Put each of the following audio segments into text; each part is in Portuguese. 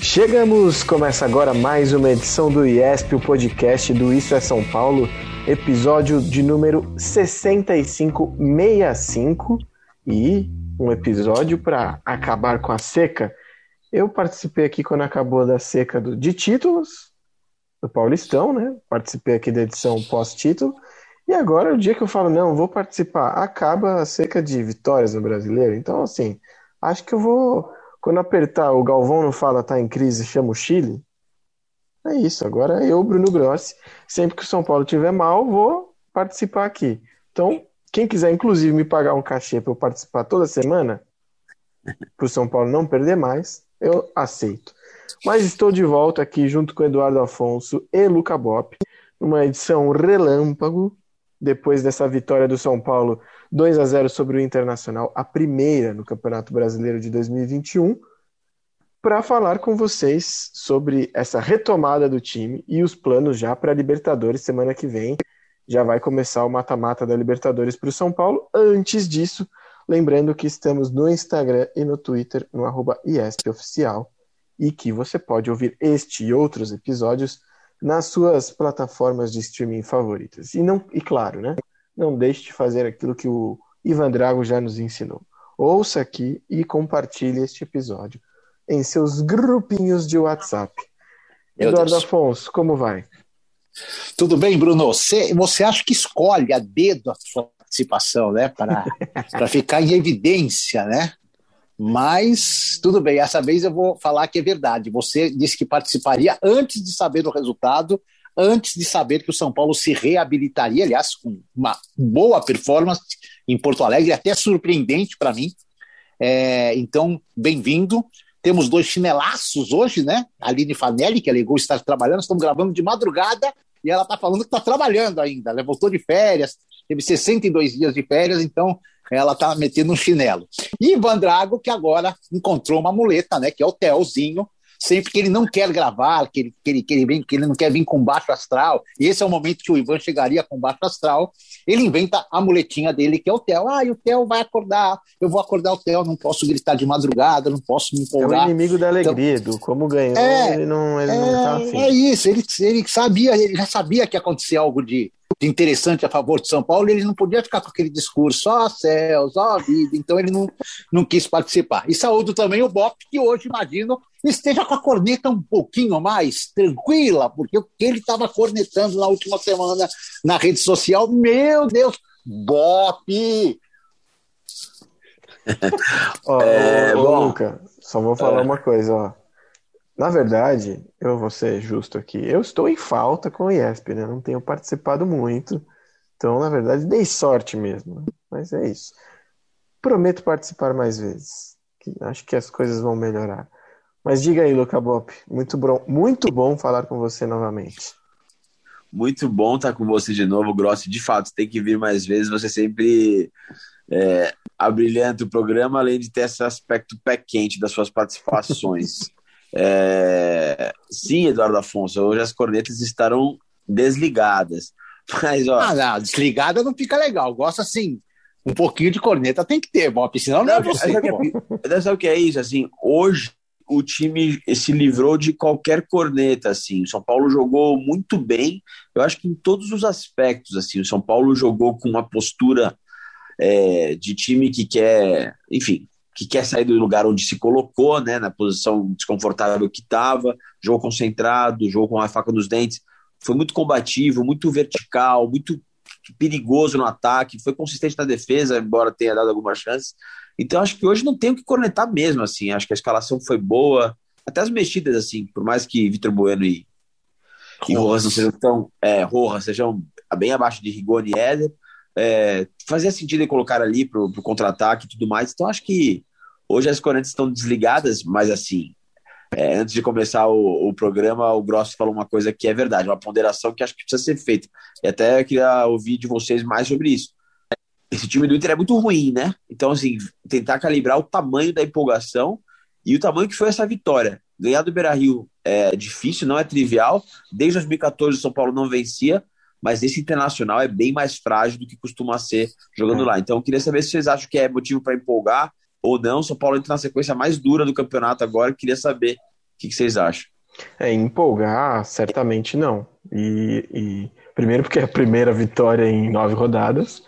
Chegamos, começa agora mais uma edição do IESP, o podcast do Isso é São Paulo, episódio de número 6565 e um episódio para acabar com a seca. Eu participei aqui quando acabou da seca do, de títulos do Paulistão, né? Participei aqui da edição pós-título. E agora, o dia que eu falo, não, vou participar, acaba a seca de vitórias no brasileiro. Então, assim, acho que eu vou quando apertar o Galvão não fala tá em crise, chama o Chile. É isso. Agora eu, Bruno Grossi, sempre que o São Paulo tiver mal, vou participar aqui. Então, quem quiser, inclusive, me pagar um cachê para eu participar toda semana, para o São Paulo não perder mais, eu aceito. Mas estou de volta aqui junto com Eduardo Afonso e Luca Bop, numa edição relâmpago, depois dessa vitória do São Paulo 2 a 0 sobre o Internacional, a primeira no Campeonato Brasileiro de 2021, para falar com vocês sobre essa retomada do time e os planos já para a Libertadores semana que vem. Já vai começar o mata-mata da Libertadores para o São Paulo. Antes disso, lembrando que estamos no Instagram e no Twitter, no arroba IESPOficial, e que você pode ouvir este e outros episódios nas suas plataformas de streaming favoritas. E, não, e claro, né? não deixe de fazer aquilo que o Ivan Drago já nos ensinou. Ouça aqui e compartilhe este episódio em seus grupinhos de WhatsApp. Meu Eduardo Deus. Afonso, como vai? Tudo bem, Bruno? Você, você acha que escolhe a dedo a sua participação, né? Para ficar em evidência, né? Mas tudo bem, essa vez eu vou falar que é verdade. Você disse que participaria antes de saber o resultado antes de saber que o São Paulo se reabilitaria, aliás, com uma boa performance em Porto Alegre, até surpreendente para mim. É, então, bem-vindo. Temos dois chinelaços hoje, né? A Aline Fanelli, que alegou estar trabalhando, estamos gravando de madrugada e ela está falando que está trabalhando ainda. Ela voltou de férias, teve 62 dias de férias, então ela está metendo um chinelo. E Ivan Drago, que agora encontrou uma muleta, né? Que é o Telzinho, sempre que ele não quer gravar, que ele, que ele, que ele, vem, que ele não quer vir com baixo astral, e esse é o momento que o Ivan chegaria com baixo astral, ele inventa a muletinha dele, que é o Theo. Ah, e o Theo vai acordar, eu vou acordar o Theo, não posso gritar de madrugada, não posso me empolgar. É o inimigo da alegria, então, do como ganhou, é, ele não, ele é, não tá assim. É isso, ele, ele sabia, ele já sabia que ia acontecer algo de interessante a favor de São Paulo, ele não podia ficar com aquele discurso, ó oh, céus, ó oh, vida, então ele não, não quis participar. E saúdo também o Bop, que hoje, imagino, esteja com a corneta um pouquinho mais tranquila, porque o que ele estava cornetando na última semana na rede social, meu Deus, Bop! ó, é, ô, ô, Luca, só vou falar é. uma coisa, ó. Na verdade, eu vou ser justo aqui, eu estou em falta com o IESP, né? Não tenho participado muito. Então, na verdade, dei sorte mesmo. Mas é isso. Prometo participar mais vezes. Acho que as coisas vão melhorar. Mas diga aí, Luca Bop, muito bom, muito bom falar com você novamente. Muito bom estar com você de novo, Grossi. De fato, tem que vir mais vezes. Você sempre é, abrilhanta o programa, além de ter esse aspecto pé quente das suas participações. é, sim, Eduardo Afonso, hoje as cornetas estarão desligadas. Mas, ó. Ah, não, desligada não fica legal. Gosto assim, um pouquinho de corneta tem que ter, Bop, senão não, é não é você. Sabe o que é isso? Assim, hoje o time se livrou de qualquer corneta, assim. O São Paulo jogou muito bem, eu acho que em todos os aspectos, assim. O São Paulo jogou com uma postura é, de time que quer, enfim, que quer sair do lugar onde se colocou, né, na posição desconfortável que estava, jogo concentrado, jogo com a faca nos dentes, foi muito combativo, muito vertical, muito perigoso no ataque, foi consistente na defesa, embora tenha dado algumas chances. Então acho que hoje não tem o que cornetar mesmo, assim. Acho que a escalação foi boa, até as mexidas, assim, por mais que Vitor Bueno e, e Rojas não sejam tão. É, Rojas sejam bem abaixo de Rigoni e Éder, é, fazia sentido colocar ali para o contra-ataque e tudo mais. Então acho que hoje as correntes estão desligadas, mas assim, é, antes de começar o, o, programa, o Gross falou uma coisa que é verdade, uma ponderação que acho que precisa ser feita. E até queria ouvir de vocês mais sobre isso. Esse time do Inter é muito ruim, né? Então, assim, tentar calibrar o tamanho da empolgação e o tamanho que foi essa vitória. Ganhar do Beira Rio é difícil, não é trivial. Desde 2014 o São Paulo não vencia, mas esse internacional é bem mais frágil do que costuma ser jogando é. lá. Então, eu queria saber se vocês acham que é motivo para empolgar ou não. São Paulo entra na sequência mais dura do campeonato agora. Queria saber o que, que vocês acham. É, empolgar, certamente não. E, e, primeiro porque é a primeira vitória em nove rodadas.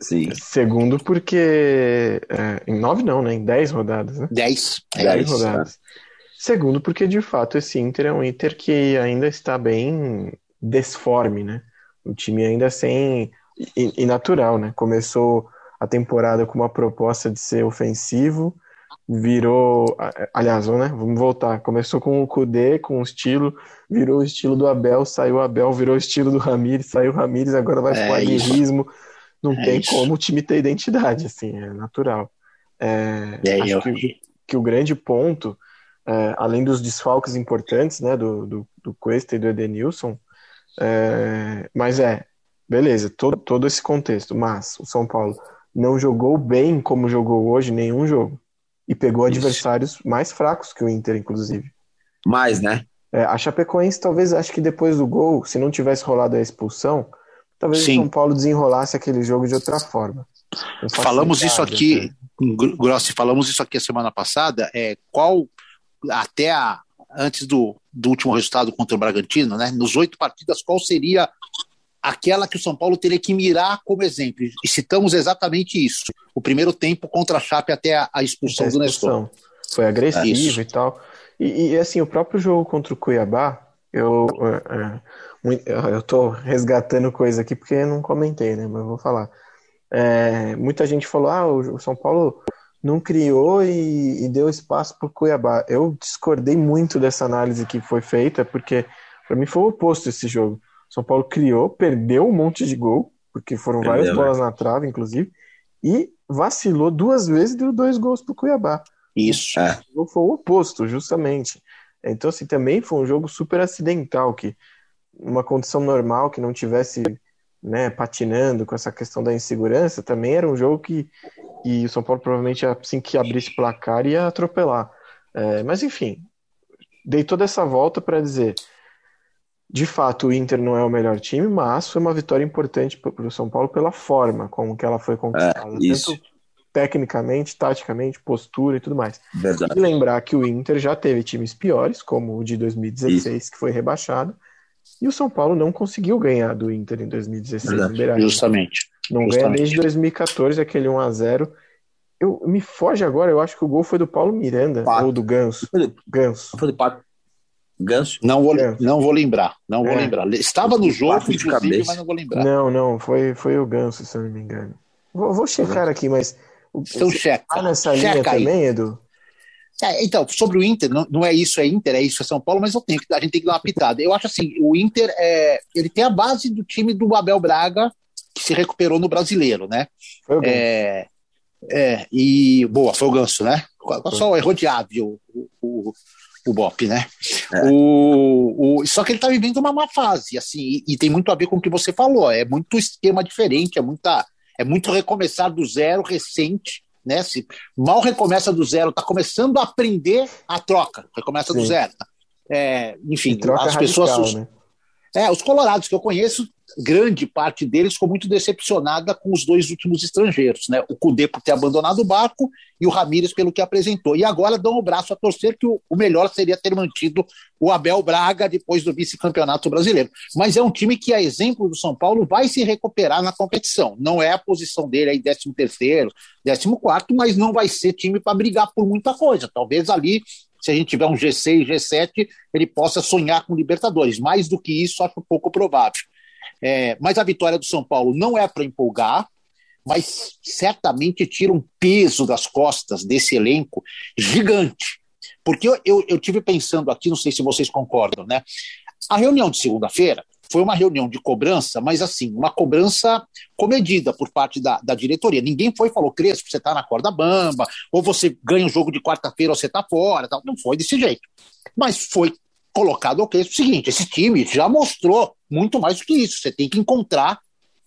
Sim. Segundo porque é, em nove não, né? Em dez rodadas, né? Dez. Dez, dez rodadas. É. Segundo porque de fato esse Inter é um Inter que ainda está bem desforme, né? O time ainda sem e, e natural, né? Começou a temporada com uma proposta de ser ofensivo, virou, aliás, né? Vamos voltar. Começou com o Kudê, com o estilo, virou o estilo do Abel, saiu o Abel, virou o estilo do Ramires, saiu o Ramires, agora vai é pro aguerrismo. Não é tem isso. como o time ter identidade, assim, é natural. É, é acho que, que, o grande ponto, é, além dos desfalques importantes, né, do, do, do Cuesta e do Edenilson, é, mas é, beleza, todo, todo esse contexto. Mas o São Paulo não jogou bem como jogou hoje nenhum jogo. E pegou Isso. adversários mais fracos que o Inter, inclusive. Mais, né? É, a Chapecoense, talvez, acho que depois do gol, se não tivesse rolado a expulsão, talvez Sim. o São Paulo desenrolasse aquele jogo de outra forma. Falamos isso aqui, Grossi, falamos isso aqui a semana passada. É, qual, até a, antes do, do último resultado contra o Bragantino, né? Nos oito partidas, qual seria aquela que o São Paulo teria que mirar como exemplo? E citamos exatamente isso. O primeiro tempo contra a Chape até a, a expulsão, a expulsão do Nestor. Foi agressivo é e tal. E, e, assim, o próprio jogo contra o Cuiabá, eu, é, é eu tô resgatando coisa aqui porque não comentei, né? Mas vou falar. É, muita gente falou: ah, o São Paulo não criou e, e deu espaço para o Cuiabá. Eu discordei muito dessa análise que foi feita, porque para mim foi o oposto esse jogo. São Paulo criou, perdeu um monte de gol, porque foram perdeu, várias bolas né? na trave, inclusive, e vacilou duas vezes e deu dois gols para o Cuiabá. Isso. É. O foi o oposto, justamente. Então, assim, também foi um jogo super acidental, que uma condição normal, que não tivesse né, patinando com essa questão da insegurança, também era um jogo que, que o São Paulo provavelmente, assim que abrisse placar, ia atropelar. É, mas, enfim, dei toda essa volta para dizer, de fato, o Inter não é o melhor time, mas foi uma vitória importante para o São Paulo pela forma como que ela foi conquistada. É, isso. Tanto tecnicamente, taticamente, postura e tudo mais. Verdade. E lembrar que o Inter já teve times piores, como o de 2016, isso. que foi rebaixado, e o São Paulo não conseguiu ganhar do Inter em 2016 Verdade, Justamente. Não justamente. ganha desde 2014, aquele 1 a 0 eu, me foge agora, eu acho que o gol foi do Paulo Miranda, Pato. ou do Ganso. Foi do, Ganso. Foi do Pato. Ganso? Não vou, Ganso. não vou lembrar, não vou é. lembrar. Estava no jogo, de cabeça. mas não vou lembrar. Não, não, foi, foi o Ganso, se eu não me engano. Vou, vou checar aqui, mas... Então checa. Tá nessa checa linha aí. também, Edu? É, então, sobre o Inter, não, não, é isso, é Inter, é isso, é São Paulo, mas eu tenho, a gente tem que dar uma pitada. Eu acho assim, o Inter, é, ele tem a base do time do Abel Braga, que se recuperou no Brasileiro, né? Foi o é, é, e, boa, foi o Ganso, né? Só errou de o, o, o Bop, né? É. O, o, só que ele tá vivendo uma má fase, assim, e, e, tem muito a ver com o que você falou, é muito esquema diferente, é, muita, é muito recomeçar do zero, recente, né? Se mal recomeça do zero, está começando a aprender a troca, recomeça Sim. do zero. É, enfim, as radical, pessoas. Né? É, os colorados que eu conheço grande parte deles ficou muito decepcionada com os dois últimos estrangeiros, né? O Cudê por ter abandonado o barco e o Ramírez pelo que apresentou. E agora dão o braço a torcer que o, o melhor seria ter mantido o Abel Braga depois do vice-campeonato brasileiro. Mas é um time que, a exemplo do São Paulo, vai se recuperar na competição. Não é a posição dele aí 13 terceiro, 14 quarto, mas não vai ser time para brigar por muita coisa. Talvez ali se a gente tiver um G6, G7, ele possa sonhar com Libertadores. Mais do que isso, acho pouco provável. É, mas a vitória do São Paulo não é para empolgar, mas certamente tira um peso das costas desse elenco gigante. Porque eu, eu, eu tive pensando aqui, não sei se vocês concordam, né? A reunião de segunda-feira foi uma reunião de cobrança, mas assim, uma cobrança comedida por parte da, da diretoria. Ninguém foi e falou, Crespo, você está na corda bamba, ou você ganha o jogo de quarta-feira ou você está fora. Tal. Não foi desse jeito. Mas foi colocado ao Crespo o seguinte: esse time já mostrou muito mais do que isso. Você tem que encontrar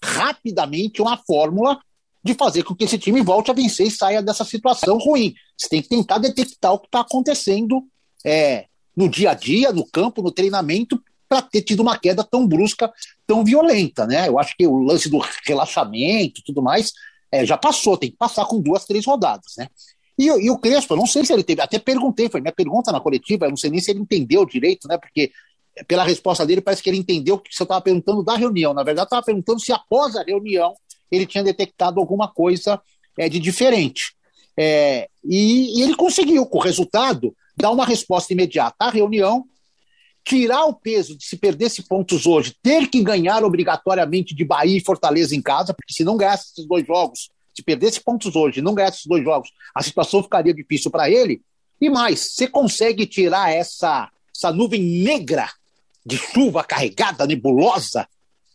rapidamente uma fórmula de fazer com que esse time volte a vencer e saia dessa situação ruim. Você tem que tentar detectar o que está acontecendo é, no dia a dia, no campo, no treinamento, para ter tido uma queda tão brusca, tão violenta, né? Eu acho que o lance do relaxamento e tudo mais é, já passou, tem que passar com duas, três rodadas, né? E, e, o Crespo, eu não sei se ele teve, até perguntei, foi minha pergunta na coletiva, eu não sei nem se ele entendeu direito, né? Porque pela resposta dele parece que ele entendeu que você estava perguntando da reunião. Na verdade, estava perguntando se após a reunião ele tinha detectado alguma coisa é, de diferente. É, e, e ele conseguiu, com o resultado, dar uma resposta imediata à reunião tirar o peso de se perdesse pontos hoje, ter que ganhar obrigatoriamente de Bahia e Fortaleza em casa, porque se não ganhasse esses dois jogos, se perdesse pontos hoje não ganhasse esses dois jogos, a situação ficaria difícil para ele. E mais, você consegue tirar essa, essa nuvem negra de chuva carregada, nebulosa,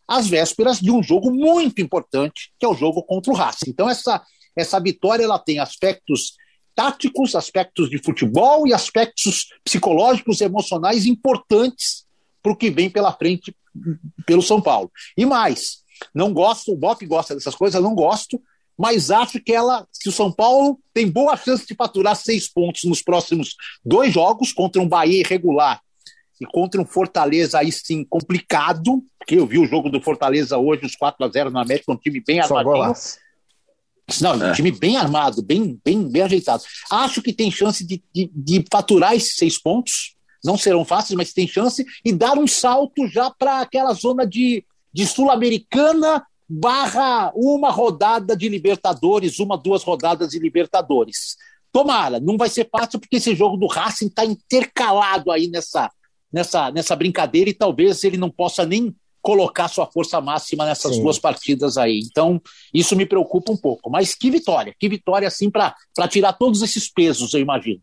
às vésperas de um jogo muito importante, que é o jogo contra o Racing. Então, essa, essa vitória ela tem aspectos táticos, aspectos de futebol e aspectos psicológicos e emocionais importantes para o que vem pela frente pelo São Paulo. E mais, não gosto, o Bop gosta dessas coisas, não gosto, mas acho que ela, que o São Paulo tem boa chance de faturar seis pontos nos próximos dois jogos contra um Bahia irregular e contra um Fortaleza aí sim complicado, porque eu vi o jogo do Fortaleza hoje, os 4 a 0 na América, um time bem armadinho. Não, é. um time bem armado, bem, bem, bem ajeitado. Acho que tem chance de, de, de faturar esses seis pontos. Não serão fáceis, mas tem chance e dar um salto já para aquela zona de, de Sul-Americana barra uma rodada de Libertadores, uma, duas rodadas de Libertadores. Tomara, não vai ser fácil porque esse jogo do Racing está intercalado aí nessa, nessa, nessa brincadeira e talvez ele não possa nem colocar sua força máxima nessas Sim. duas partidas aí. Então, isso me preocupa um pouco. Mas que vitória, que vitória, assim, para tirar todos esses pesos, eu imagino.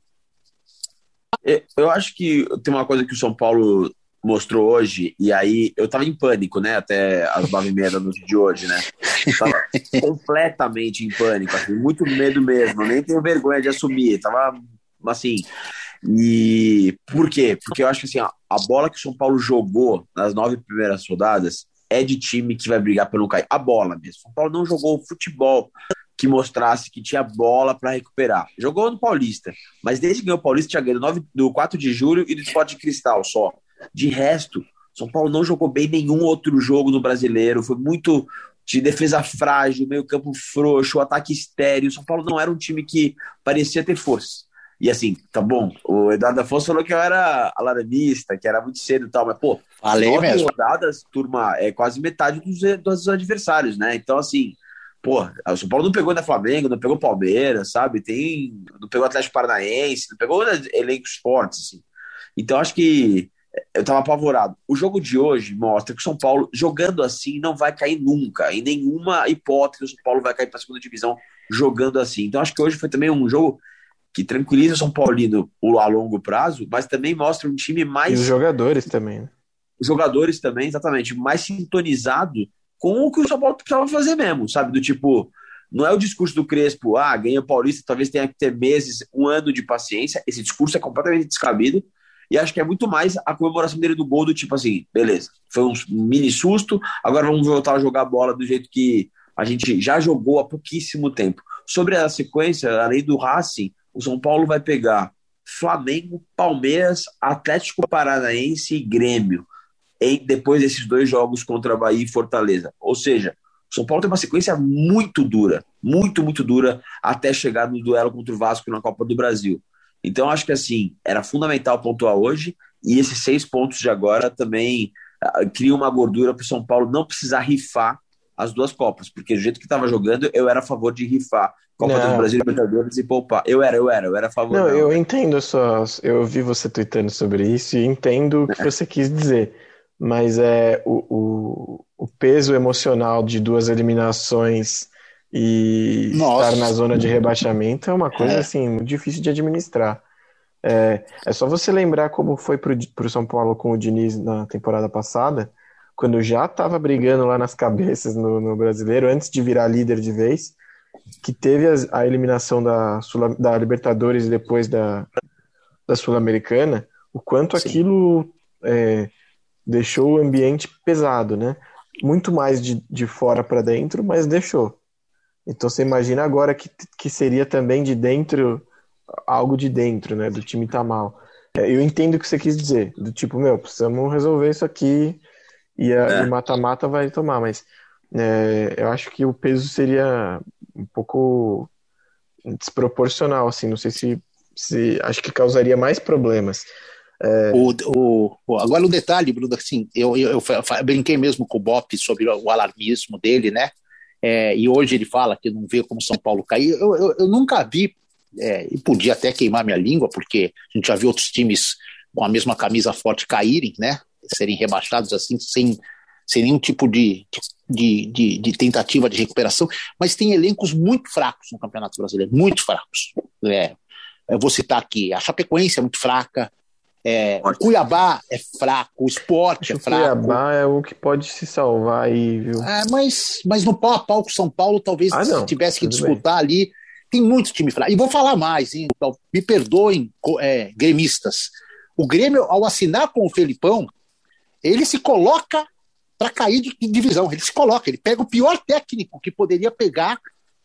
É, eu acho que tem uma coisa que o São Paulo mostrou hoje, e aí eu tava em pânico, né, até as nove e meia da noite de hoje, né, tava completamente em pânico, assim, muito medo mesmo, nem tenho vergonha de assumir, tava, assim, e por quê? Porque eu acho que assim, a, bola que o São Paulo jogou nas nove primeiras rodadas é de time que vai brigar pelo cair. A bola mesmo. São Paulo não jogou futebol que mostrasse que tinha bola para recuperar. Jogou no Paulista, mas desde que ganhou o Paulista tinha ganho do, do 4 de julho e do Sport de Cristal só. De resto, São Paulo não jogou bem nenhum outro jogo no brasileiro, foi muito de defesa frágil, meio campo frouxo, ataque estéreo. São Paulo não era um time que parecia ter força. E assim, tá bom, o Eduardo Afonso falou que eu era alarmista, que era muito cedo e tal, mas pô, Falei nove mesmo. rodadas, turma, é quase metade dos, dos adversários, né? Então, assim, pô, o São Paulo não pegou da Flamengo, não pegou Palmeiras, sabe? Tem, não pegou Atlético Paranaense, não pegou elencos fortes, assim. Então, acho que eu tava apavorado. O jogo de hoje mostra que o São Paulo, jogando assim, não vai cair nunca. Em nenhuma hipótese, o São Paulo vai cair para a segunda divisão jogando assim. Então, acho que hoje foi também um jogo que tranquiliza o São Paulino a longo prazo, mas também mostra um time mais. E os jogadores também. Né? Os jogadores também, exatamente, mais sintonizado com o que o São Paulo precisava fazer mesmo, sabe? Do tipo, não é o discurso do Crespo, ah, ganha o Paulista, talvez tenha que ter meses, um ano de paciência. Esse discurso é completamente descabido. E acho que é muito mais a comemoração dele do gol, do tipo assim, beleza, foi um mini susto, agora vamos voltar a jogar a bola do jeito que a gente já jogou há pouquíssimo tempo. Sobre a sequência, além do Racing, o São Paulo vai pegar Flamengo, Palmeiras, Atlético Paranaense e Grêmio. em, depois desses dois jogos contra Bahia e Fortaleza. Ou seja, o São Paulo tem uma sequência muito dura, muito, muito dura, até chegar no duelo contra o Vasco na Copa do Brasil. Então, acho que assim, era fundamental pontuar hoje, e esses seis pontos de agora também uh, uma gordura para o São Paulo não precisar rifar as duas Copas, porque do jeito que estava jogando, eu era a favor de rifar Copa Não. do Brasil Libertadores e poupar. Eu era, eu era, eu era a favor. Não, não. eu entendo só. Eu vi você tweetando sobre isso e entendo o que você quis dizer. Mas é o, o, o peso emocional de duas eliminações e Nossa. estar na zona de rebaixamento é uma coisa É. assim muito difícil de administrar. É, é só você lembrar como foi pro, pro São Paulo com o Diniz na temporada passada, quando já estava brigando lá nas cabeças no, no brasileiro, antes de virar líder de vez, que teve as- a, eliminação da, Sul- da Libertadores e depois da, da Sul-Americana, o quanto Sim. aquilo é, deixou o ambiente pesado, né? Muito mais de, de fora para dentro, mas deixou. Então você imagina agora que, que seria também de dentro, algo de dentro, né? Do time tá mal. É, Eu entendo o que você quis dizer, do tipo, meu, precisamos resolver isso aqui e a- É. mata-mata vai tomar, mas é, eu acho que o peso seria um pouco desproporcional, assim, não sei se, se acho que causaria mais problemas. O, o, o- agora, um detalhe, Bruno, assim, eu, eu, eu brinquei mesmo com o Bop sobre o alarmismo dele, né? É, e hoje ele fala que não vê como São Paulo cair. Eu, eu, eu nunca vi, é, e podia até queimar minha língua, porque a gente já viu outros times com a mesma camisa forte caírem, né? Serem rebaixados assim, sem, sem nenhum tipo de, de, de, de tentativa de recuperação. Mas tem elencos muito fracos no Campeonato Brasileiro, muito fracos. É, eu vou citar aqui: a Chapecoense é muito fraca. É, o Cuiabá é fraco, o esporte é que o fraco. Cuiabá é o que pode se salvar aí, viu? É, mas, mas no pau a pau com o São Paulo, talvez Ah, não. se tivesse que disputar ali. Tem muito time fraco. E vou falar mais, hein? Então, me perdoem, é, gremistas. O Grêmio, ao assinar com o Felipão, ele se coloca para cair de de divisão. Ele se coloca, ele pega o pior técnico que poderia pegar.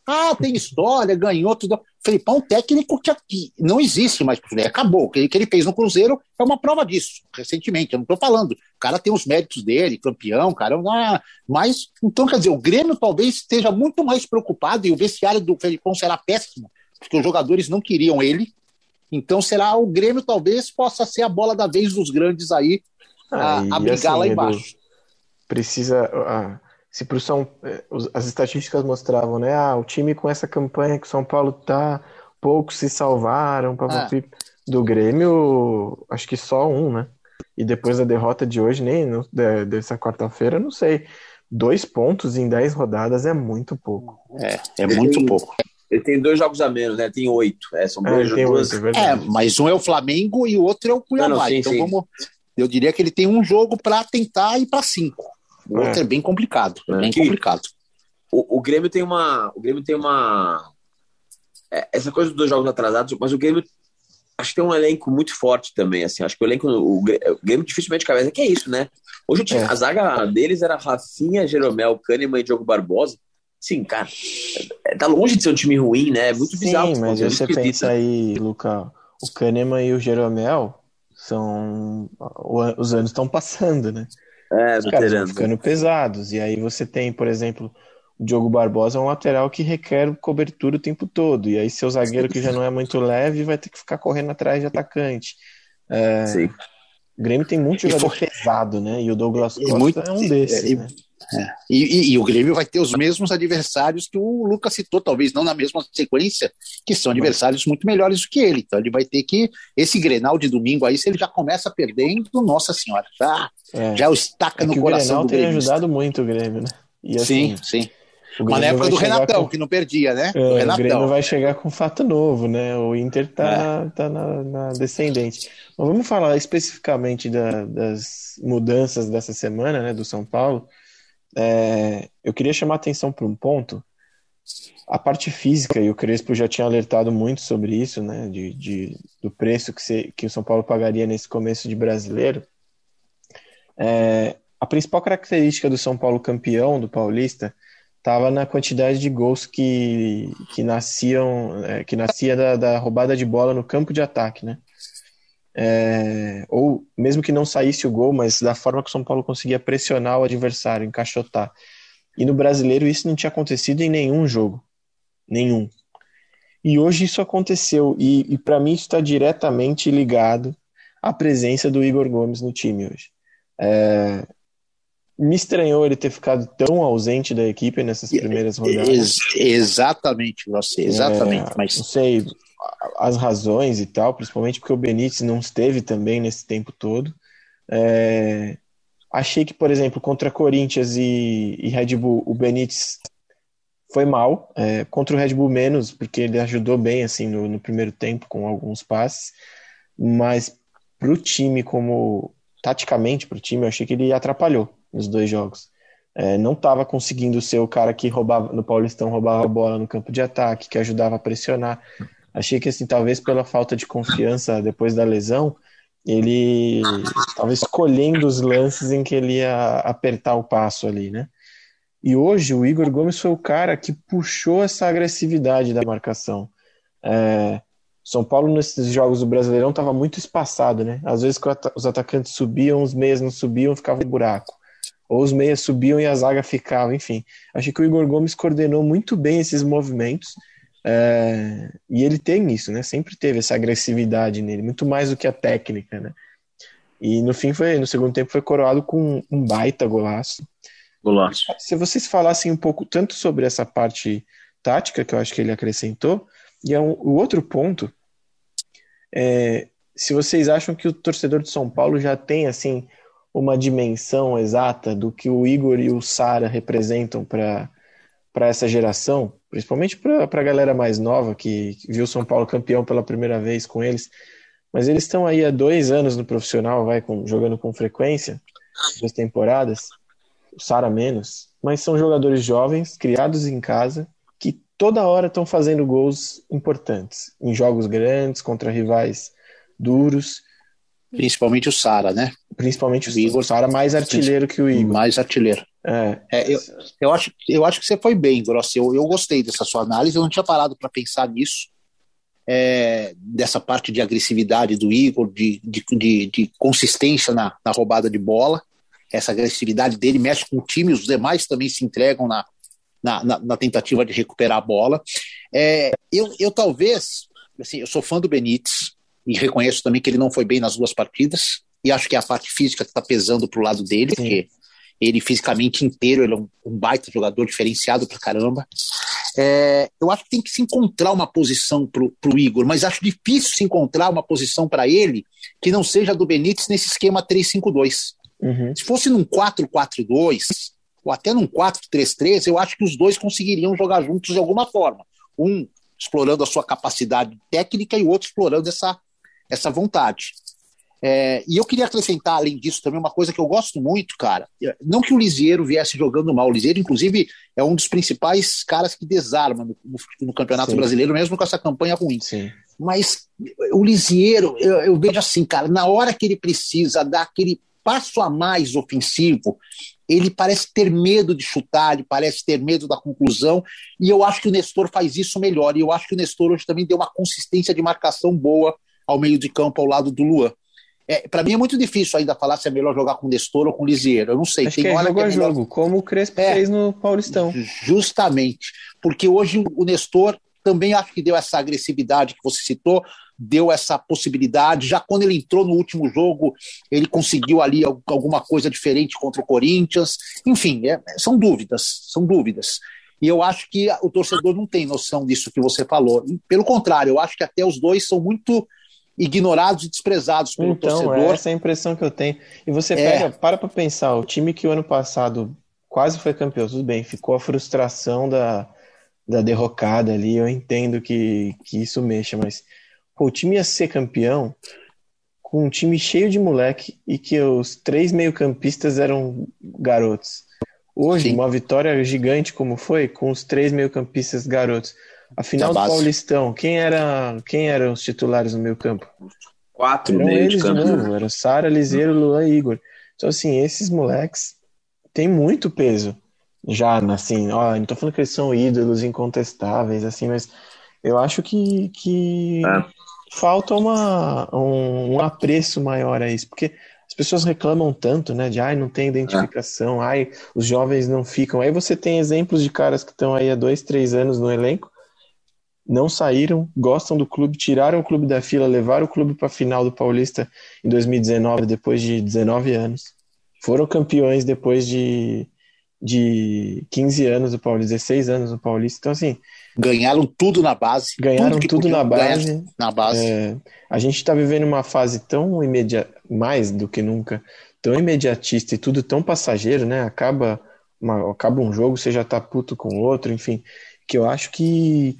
Ah, tem história, ganhou tudo. Felipão é um técnico que aqui não existe mais. Acabou. O que ele- que ele fez no Cruzeiro é uma prova disso, recentemente. Eu não estou falando. O cara tem os méritos dele, campeão, cara. Ah, mas, então, quer dizer, o Grêmio talvez esteja muito mais preocupado e o vestiário do Felipão será péssimo, porque os jogadores não queriam ele. Então, será o Grêmio talvez possa ser a bola da vez dos grandes aí a, Ah, e a brigar lá assim, Edu, embaixo. Precisa. ah, se pro São, eh, as estatísticas mostravam, né? Ah, o time com essa campanha que o São Paulo tá, poucos se salvaram, papapi. Do Grêmio, acho que só um, né? E depois da derrota de hoje, nem no- de- dessa quarta-feira, não sei. Dois pontos em dez rodadas é muito pouco. É, é muito tem- pouco. Ele tem dois jogos a menos, né? Tem oito. É, são É, dois, tem duas. oito, é É, verdade. mas um é o Flamengo e o outro é o Cuiabá. Não, não, sim, então sim. vamos. Eu diria que ele tem um jogo para tentar ir para cinco. O É. outro é bem complicado. É bem Que- complicado. O, o Grêmio tem uma. O Grêmio tem uma. é, essa coisa dos dois jogos atrasados, mas o Grêmio acho que tem um elenco muito forte também, assim. Acho que o elenco. O, o Grêmio dificilmente cabeça. Que é isso, né? Hoje time- É. a zaga deles era Rafinha, Jeromel, Kahneman e Diogo Barbosa. Sim, cara. é- Tá longe de ser um time ruim, né? É muito Sim, bizarro. mas é você pensa aí, Luca, o Kahneman e o Jeromel são. Os anos estão passando, né? É, Os caras vão ficando pesados. E aí você tem, por exemplo, o Diogo Barbosa é um lateral que requer cobertura o tempo todo. E aí seu zagueiro que já não é muito leve vai ter que ficar correndo atrás de atacante. É, Sim. o Grêmio tem muito jogador for- pesado, né? E o Douglas Costa muito- é um desses, e- né? E, e- e o Grêmio vai ter os mesmos adversários que o Lucas citou, talvez não na mesma sequência, que são adversários muito melhores do que ele. Então ele vai ter que. Esse Grenal de domingo aí, se ele já começa perdendo, nossa senhora, já, É. já o estaca É no que o coração Grenal do tem Grêmio. ajudado muito o Grêmio, né? Assim, Sim, sim. o Mas na época do Renatão, com- que não perdia, né? É, o Renatão. Grêmio vai chegar com fato novo, né? O Inter tá, É. na, tá na, na descendente. Mas vamos falar especificamente da- das mudanças dessa semana, né, do São Paulo. É, eu queria chamar atenção para um ponto. A parte física, e o Crespo já tinha alertado muito sobre isso, né, de, de- do preço que, se- que o São Paulo pagaria nesse começo de brasileiro. É, a principal característica do São Paulo campeão do Paulista estava na quantidade de gols que, que nasciam, é, que nascia da, da roubada de bola no campo de ataque, né? É, ou mesmo que não saísse o gol, mas da forma que o São Paulo conseguia pressionar o adversário, encaixotar. E no brasileiro isso não tinha acontecido em nenhum jogo. Nenhum. E hoje isso aconteceu. E, e para mim isso está diretamente ligado à presença do Igor Gomes no time hoje. É, me estranhou ele ter ficado tão ausente da equipe nessas primeiras rodadas. Ex exatamente, você, exatamente. É, mas... Não sei, as razões e tal, principalmente porque o Benítez não esteve também nesse tempo todo. É, achei que, por exemplo, contra Corinthians e, e Red Bull, o Benítez foi mal, é, contra o Red Bull menos, porque ele ajudou bem assim no, no primeiro tempo com alguns passes, mas para o time, como taticamente para o time, eu achei que ele atrapalhou nos dois jogos. É, não estava conseguindo ser o cara que roubava no Paulistão, roubava a bola no campo de ataque, que ajudava a pressionar. Achei que, assim, talvez pela falta de confiança depois da lesão, ele estava escolhendo os lances em que ele ia apertar o passo ali, né? E hoje o Igor Gomes foi o cara que puxou essa agressividade da marcação. É, São Paulo nesses jogos do Brasileirão estava muito espaçado, né? Às vezes os atacantes subiam, os meias não subiam, ficava um buraco. Ou os meias subiam e a zaga ficava, enfim. Achei que o Igor Gomes coordenou muito bem esses movimentos é, e ele tem isso, né? Sempre teve essa agressividade nele, muito mais do que a técnica, né? E no fim foi, no segundo tempo foi coroado com um baita golaço. Golaço. Se vocês falassem um pouco tanto sobre essa parte tática que eu acho que ele acrescentou, e é um, o outro ponto é, se vocês acham que o torcedor de São Paulo já tem assim uma dimensão exata do que o Igor e o Sara representam para essa geração, principalmente para a galera mais nova que, viu São Paulo campeão pela primeira vez com eles. Mas eles estão aí há dois anos no profissional, vai com, jogando com frequência, duas temporadas, o Sara menos, mas são jogadores jovens, criados em casa, que toda hora estão fazendo gols importantes, em jogos grandes, contra rivais duros. Principalmente o Sara, né? Principalmente o Igor. Sara mais artilheiro que o Igor. Mais artilheiro. É. é eu, eu, acho, eu acho que você foi bem, Grossi. Eu, eu gostei dessa sua análise. Eu não tinha parado para pensar nisso. É, dessa parte de agressividade do Igor, de, de, de, de consistência na, na, roubada de bola. Essa agressividade dele mexe com o time, os demais também se entregam na, na, na, na tentativa de recuperar a bola. É, eu, eu talvez, assim, eu sou fã do Benítez e reconheço também que ele não foi bem nas duas partidas. E acho que é a parte física que está pesando para o lado dele, Sim. porque ele fisicamente inteiro, ele é um, um baita jogador diferenciado pra caramba. É, eu acho que tem que se encontrar uma posição pro, pro Igor, mas acho difícil se encontrar uma posição para ele que não seja do Benítez nesse esquema 3-5-2. Uhum. Se fosse num 4-4-2, ou até num 4-3-3, eu acho que os dois conseguiriam jogar juntos de alguma forma. Um explorando a sua capacidade técnica e o outro explorando essa, essa vontade. É, e eu queria acrescentar, além disso, também uma coisa que eu gosto muito, cara. Não que o Lisieiro viesse jogando mal. O Lisieiro, inclusive, é um dos principais caras que desarma no, no, no Campeonato Sim. Brasileiro, mesmo com essa campanha ruim. Sim. Mas o Lisieiro, eu, eu, vejo assim, cara, na hora que ele precisa dar aquele passo a mais ofensivo, ele parece ter medo de chutar, ele parece ter medo da conclusão, e eu acho que o Nestor faz isso melhor. E eu acho que o Nestor hoje também deu uma consistência de marcação boa ao meio de campo ao lado do Luan. É, para mim é muito difícil ainda falar se é melhor jogar com Nestor ou com Lisieiro. Eu não sei. Acho tem que é hora jogo que é melhor... jogo, como o Crespo é, fez no Paulistão. Justamente. Porque hoje o Nestor também acho que deu essa agressividade que você citou, deu essa possibilidade. Já quando ele entrou no último jogo, ele conseguiu ali alguma coisa diferente contra o Corinthians. Enfim, é, são dúvidas, são dúvidas. E eu acho que o torcedor não tem noção disso que você falou. Pelo contrário, eu acho que até os dois são muito ignorados e desprezados pelo então, torcedor. Essa é a impressão que eu tenho. E você é. pega, para para pensar, o time que o ano passado quase foi campeão, tudo bem, ficou a frustração da, da derrocada ali, eu entendo que, que isso mexa, mas pô, o time ia ser campeão com um time cheio de moleque e que os três meio-campistas eram garotos. Hoje, Sim. uma vitória gigante como foi, com os três meio-campistas garotos. A final do Paulistão, quem era quem eram os titulares no meio campo? Quatro eram meio eles de campo. Novo, era Sara, Liseiro, Luan e Igor. Então, assim, esses moleques têm muito peso já, assim, ó, não tô falando que eles são ídolos incontestáveis, assim, mas eu acho que, que é. falta uma, um, um apreço maior a isso, porque as pessoas reclamam tanto, né, de ai, não tem identificação, ai, os jovens não ficam. Aí você tem exemplos de caras que estão aí há dois, três anos no elenco, não saíram, gostam do clube, tiraram o clube da fila, levaram o clube para a final do Paulista em 2019, depois de 19 anos. Foram campeões depois de, de 15 anos do Paulista, 16 anos do Paulista. Então, assim. Ganharam tudo na base. Ganharam tudo, tudo na base. Na base. É, a gente está vivendo uma fase tão imediata, mais do que nunca, tão imediatista e tudo tão passageiro, né? Acaba, uma, acaba um jogo, você já tá puto com o outro, enfim. Que eu acho que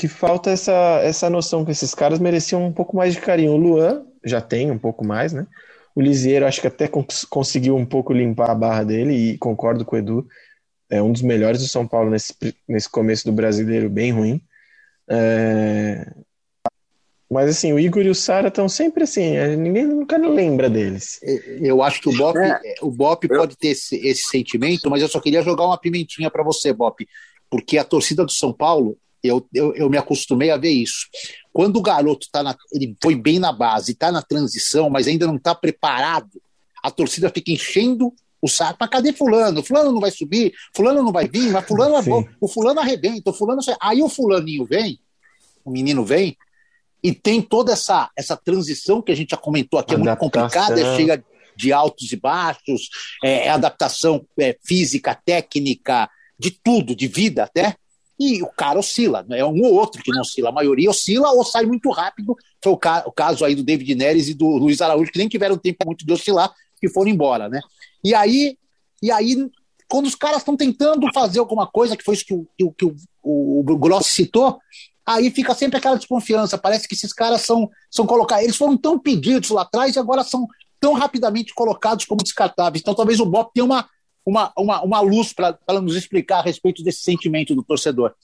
que falta essa, essa noção que esses caras mereciam um pouco mais de carinho. O Luan já tem um pouco mais, né? O Lisieiro acho que até cons conseguiu um pouco limpar a barra dele e concordo com o Edu. É um dos melhores do São Paulo nesse, nesse começo do brasileiro, bem ruim. É... Mas assim, o Igor e o Sara estão sempre assim, é, ninguém nunca lembra deles. Eu acho que o Bop, é. o Bop pode ter esse, esse sentimento, mas eu só queria jogar uma pimentinha para você, Bop, porque a torcida do São Paulo eu, eu, eu, me acostumei a ver isso. Quando o garoto tá na, ele foi bem na base, está na transição, mas ainda não está preparado, a torcida fica enchendo o saco. Mas cadê fulano? Fulano não vai subir, fulano não vai vir, mas fulano é bom, o fulano arrebenta, o fulano. Aí o fulaninho vem, o menino vem, e tem toda essa, essa transição que a gente já comentou aqui, Adaptação. é muito complicada, é cheia de altos e baixos, é, é adaptação é, física, técnica, de tudo, de vida até e o cara oscila, é um ou outro que não oscila, a maioria oscila ou sai muito rápido. Foi o, ca o caso aí do David Neres e do Luiz Araújo, que nem tiveram tempo muito de oscilar, que foram embora, né? E aí, e aí quando os caras estão tentando fazer alguma coisa, que foi isso que o, que, que o, o, o Gross citou, aí fica sempre aquela desconfiança. Parece que esses caras são, são colocados. Eles foram tão pedidos lá atrás e agora são tão rapidamente colocados como descartáveis. Então talvez o Bop tenha uma, uma, uma, uma luz para nos explicar a respeito desse sentimento do torcedor.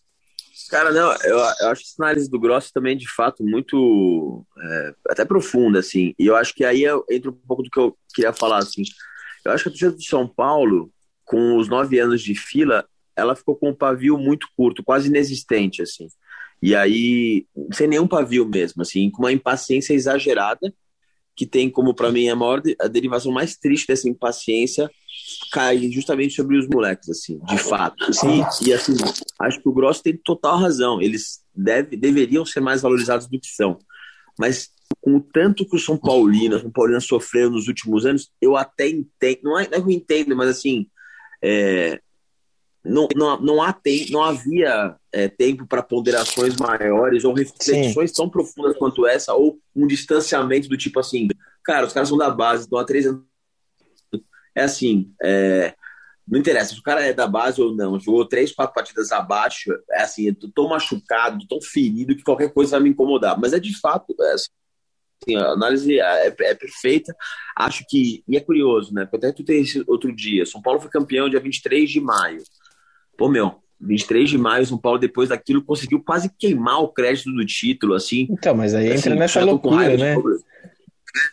Cara, não, eu, eu acho essa análise do Gross também, de fato, muito é, até profunda, assim. E eu acho que aí entra um pouco do que eu queria falar, assim. Eu acho que a torcida do São Paulo, com os nove anos de fila, ela ficou com um pavio muito curto, quase inexistente, assim. E aí, sem nenhum pavio mesmo, assim, com uma impaciência exagerada, que tem como, para mim, a maior a derivação mais triste dessa impaciência cai justamente sobre os moleques, assim, de fato. E, e assim, acho que o Gross tem total razão. Eles deve, deveriam ser mais valorizados do que são. Mas com o tanto que o São Paulino, São Paulino sofreu nos últimos anos, eu até entendo, não é, não é que eu entendo, mas assim, é, não, não, não, há tem, não havia é, tempo para ponderações maiores ou reflexões Sim. tão profundas quanto essa, ou um distanciamento do tipo assim, cara, os caras são da base, estão há três anos é assim, é, não interessa se o cara é da base ou não, jogou três, quatro partidas abaixo, é assim, eu tô tão machucado, tão ferido que qualquer coisa vai me incomodar. Mas é de fato, é assim, a análise é, é, perfeita. Acho que, e é curioso, né? Porque até tu tem esse outro dia, São Paulo foi campeão dia 23 de maio. Pô, meu, 23 de maio, São Paulo, depois daquilo, conseguiu quase queimar o crédito do título, assim. Então, mas aí entra assim, nessa loucura, né?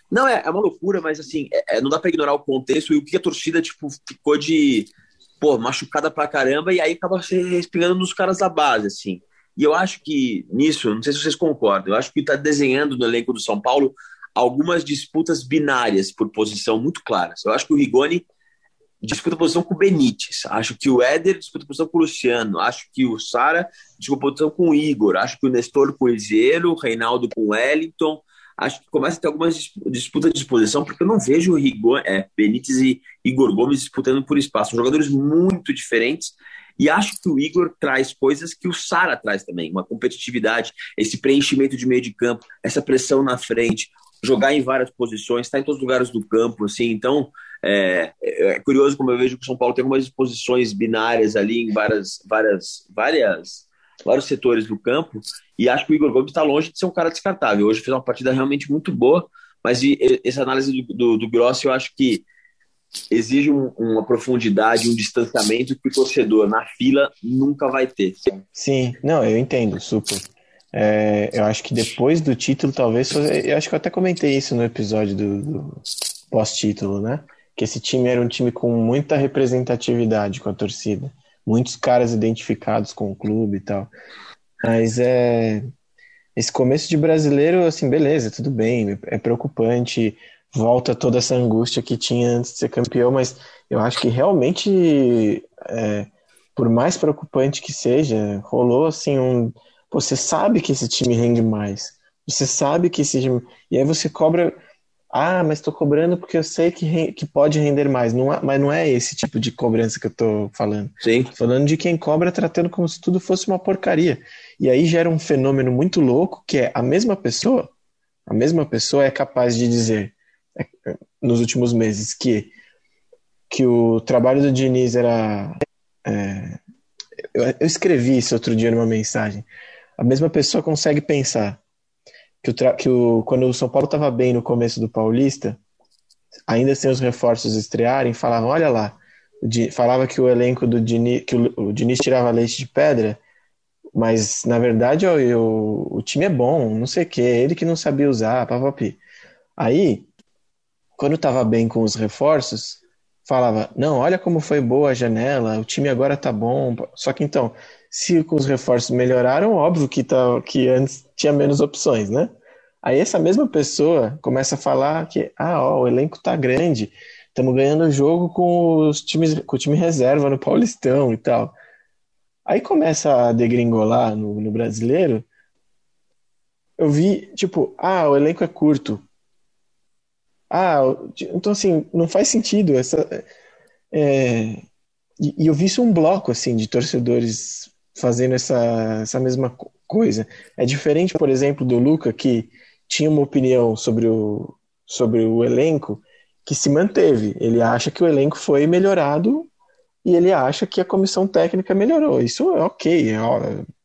Não, é, é uma loucura, mas assim, é, é, não dá para ignorar o contexto e o que a torcida, tipo, ficou de, pô, machucada pra caramba e aí acaba se respingando nos caras da base, assim. E eu acho que nisso, não sei se vocês concordam, eu acho que tá desenhando no elenco do São Paulo algumas disputas binárias por posição muito claras. Eu acho que o Rigoni disputa posição com o Benítez, acho que o Éder disputa posição com o Luciano, acho que o Sara disputa posição com o Igor, acho que o Nestor com o Iziero, o Reinaldo com o Wellington, acho que começa a ter algumas disputas de exposição, porque eu não vejo o Rigor, é, Benítez e Igor Gomes disputando por espaço. São jogadores muito diferentes. E acho que o Igor traz coisas que o Sara traz também, uma competitividade, esse preenchimento de meio de campo, essa pressão na frente, jogar em várias posições, estar tá em todos os lugares do campo, assim. Então, é, é, curioso como eu vejo que o São Paulo tem algumas posições binárias ali em várias, várias, várias vários setores do campo, e acho que o Igor Gomes está longe de ser um cara descartável. Hoje fez uma partida realmente muito boa, mas essa análise do, do, do Grossi eu acho que exige um, uma profundidade, um distanciamento que o torcedor na fila nunca vai ter. Sim, não, eu entendo, super. É, eu acho que depois do título, talvez, eu acho que eu até comentei isso no episódio do, do pós-título, né? Que esse time era um time com muita representatividade com a torcida muitos caras identificados com o clube e tal. Mas é. esse começo de brasileiro, assim, beleza, tudo bem, é preocupante, volta toda essa angústia que tinha antes de ser campeão, mas eu acho que realmente, é, por mais preocupante que seja, rolou assim um. Você sabe que esse time rende mais. Você sabe que esse time. E aí você cobra. Ah, mas estou cobrando porque eu sei que, que pode render mais. Não, mas não é esse tipo de cobrança que eu estou falando. Sim. Tô falando de quem cobra tratando como se tudo fosse uma porcaria. E aí gera um fenômeno muito louco que é a mesma pessoa, a mesma pessoa é capaz de dizer é, nos últimos meses que que o trabalho do Diniz era é, eu, eu escrevi isso outro dia numa mensagem. A mesma pessoa consegue pensar que, o, que o, quando o São Paulo estava bem no começo do Paulista, ainda sem os reforços estrearem, falavam, olha lá, falava que o elenco do Diniz, que o, o Diniz tirava leite de pedra, mas na verdade eu, o time é bom, não sei o que, ele que não sabia usar, papapi. Aí, quando estava bem com os reforços, falava, não, olha como foi boa a janela, o time agora tá bom. Só que então, se com os reforços melhoraram, óbvio que, tá, que antes tinha menos opções, né? Aí essa mesma pessoa começa a falar que, ah, ó, o elenco tá grande, estamos ganhando o jogo com os times, com o time reserva no Paulistão e tal. Aí começa a degringolar no, no brasileiro. Eu vi, tipo, ah, o elenco é curto. Ah, então assim, não faz sentido essa. É, e, e eu vi isso um bloco assim de torcedores fazendo essa, essa mesma coisa. É diferente, por exemplo, do Luca, que tinha uma opinião sobre o, sobre o elenco que se manteve. Ele acha que o elenco foi melhorado e ele acha que a comissão técnica melhorou. Isso é ok, é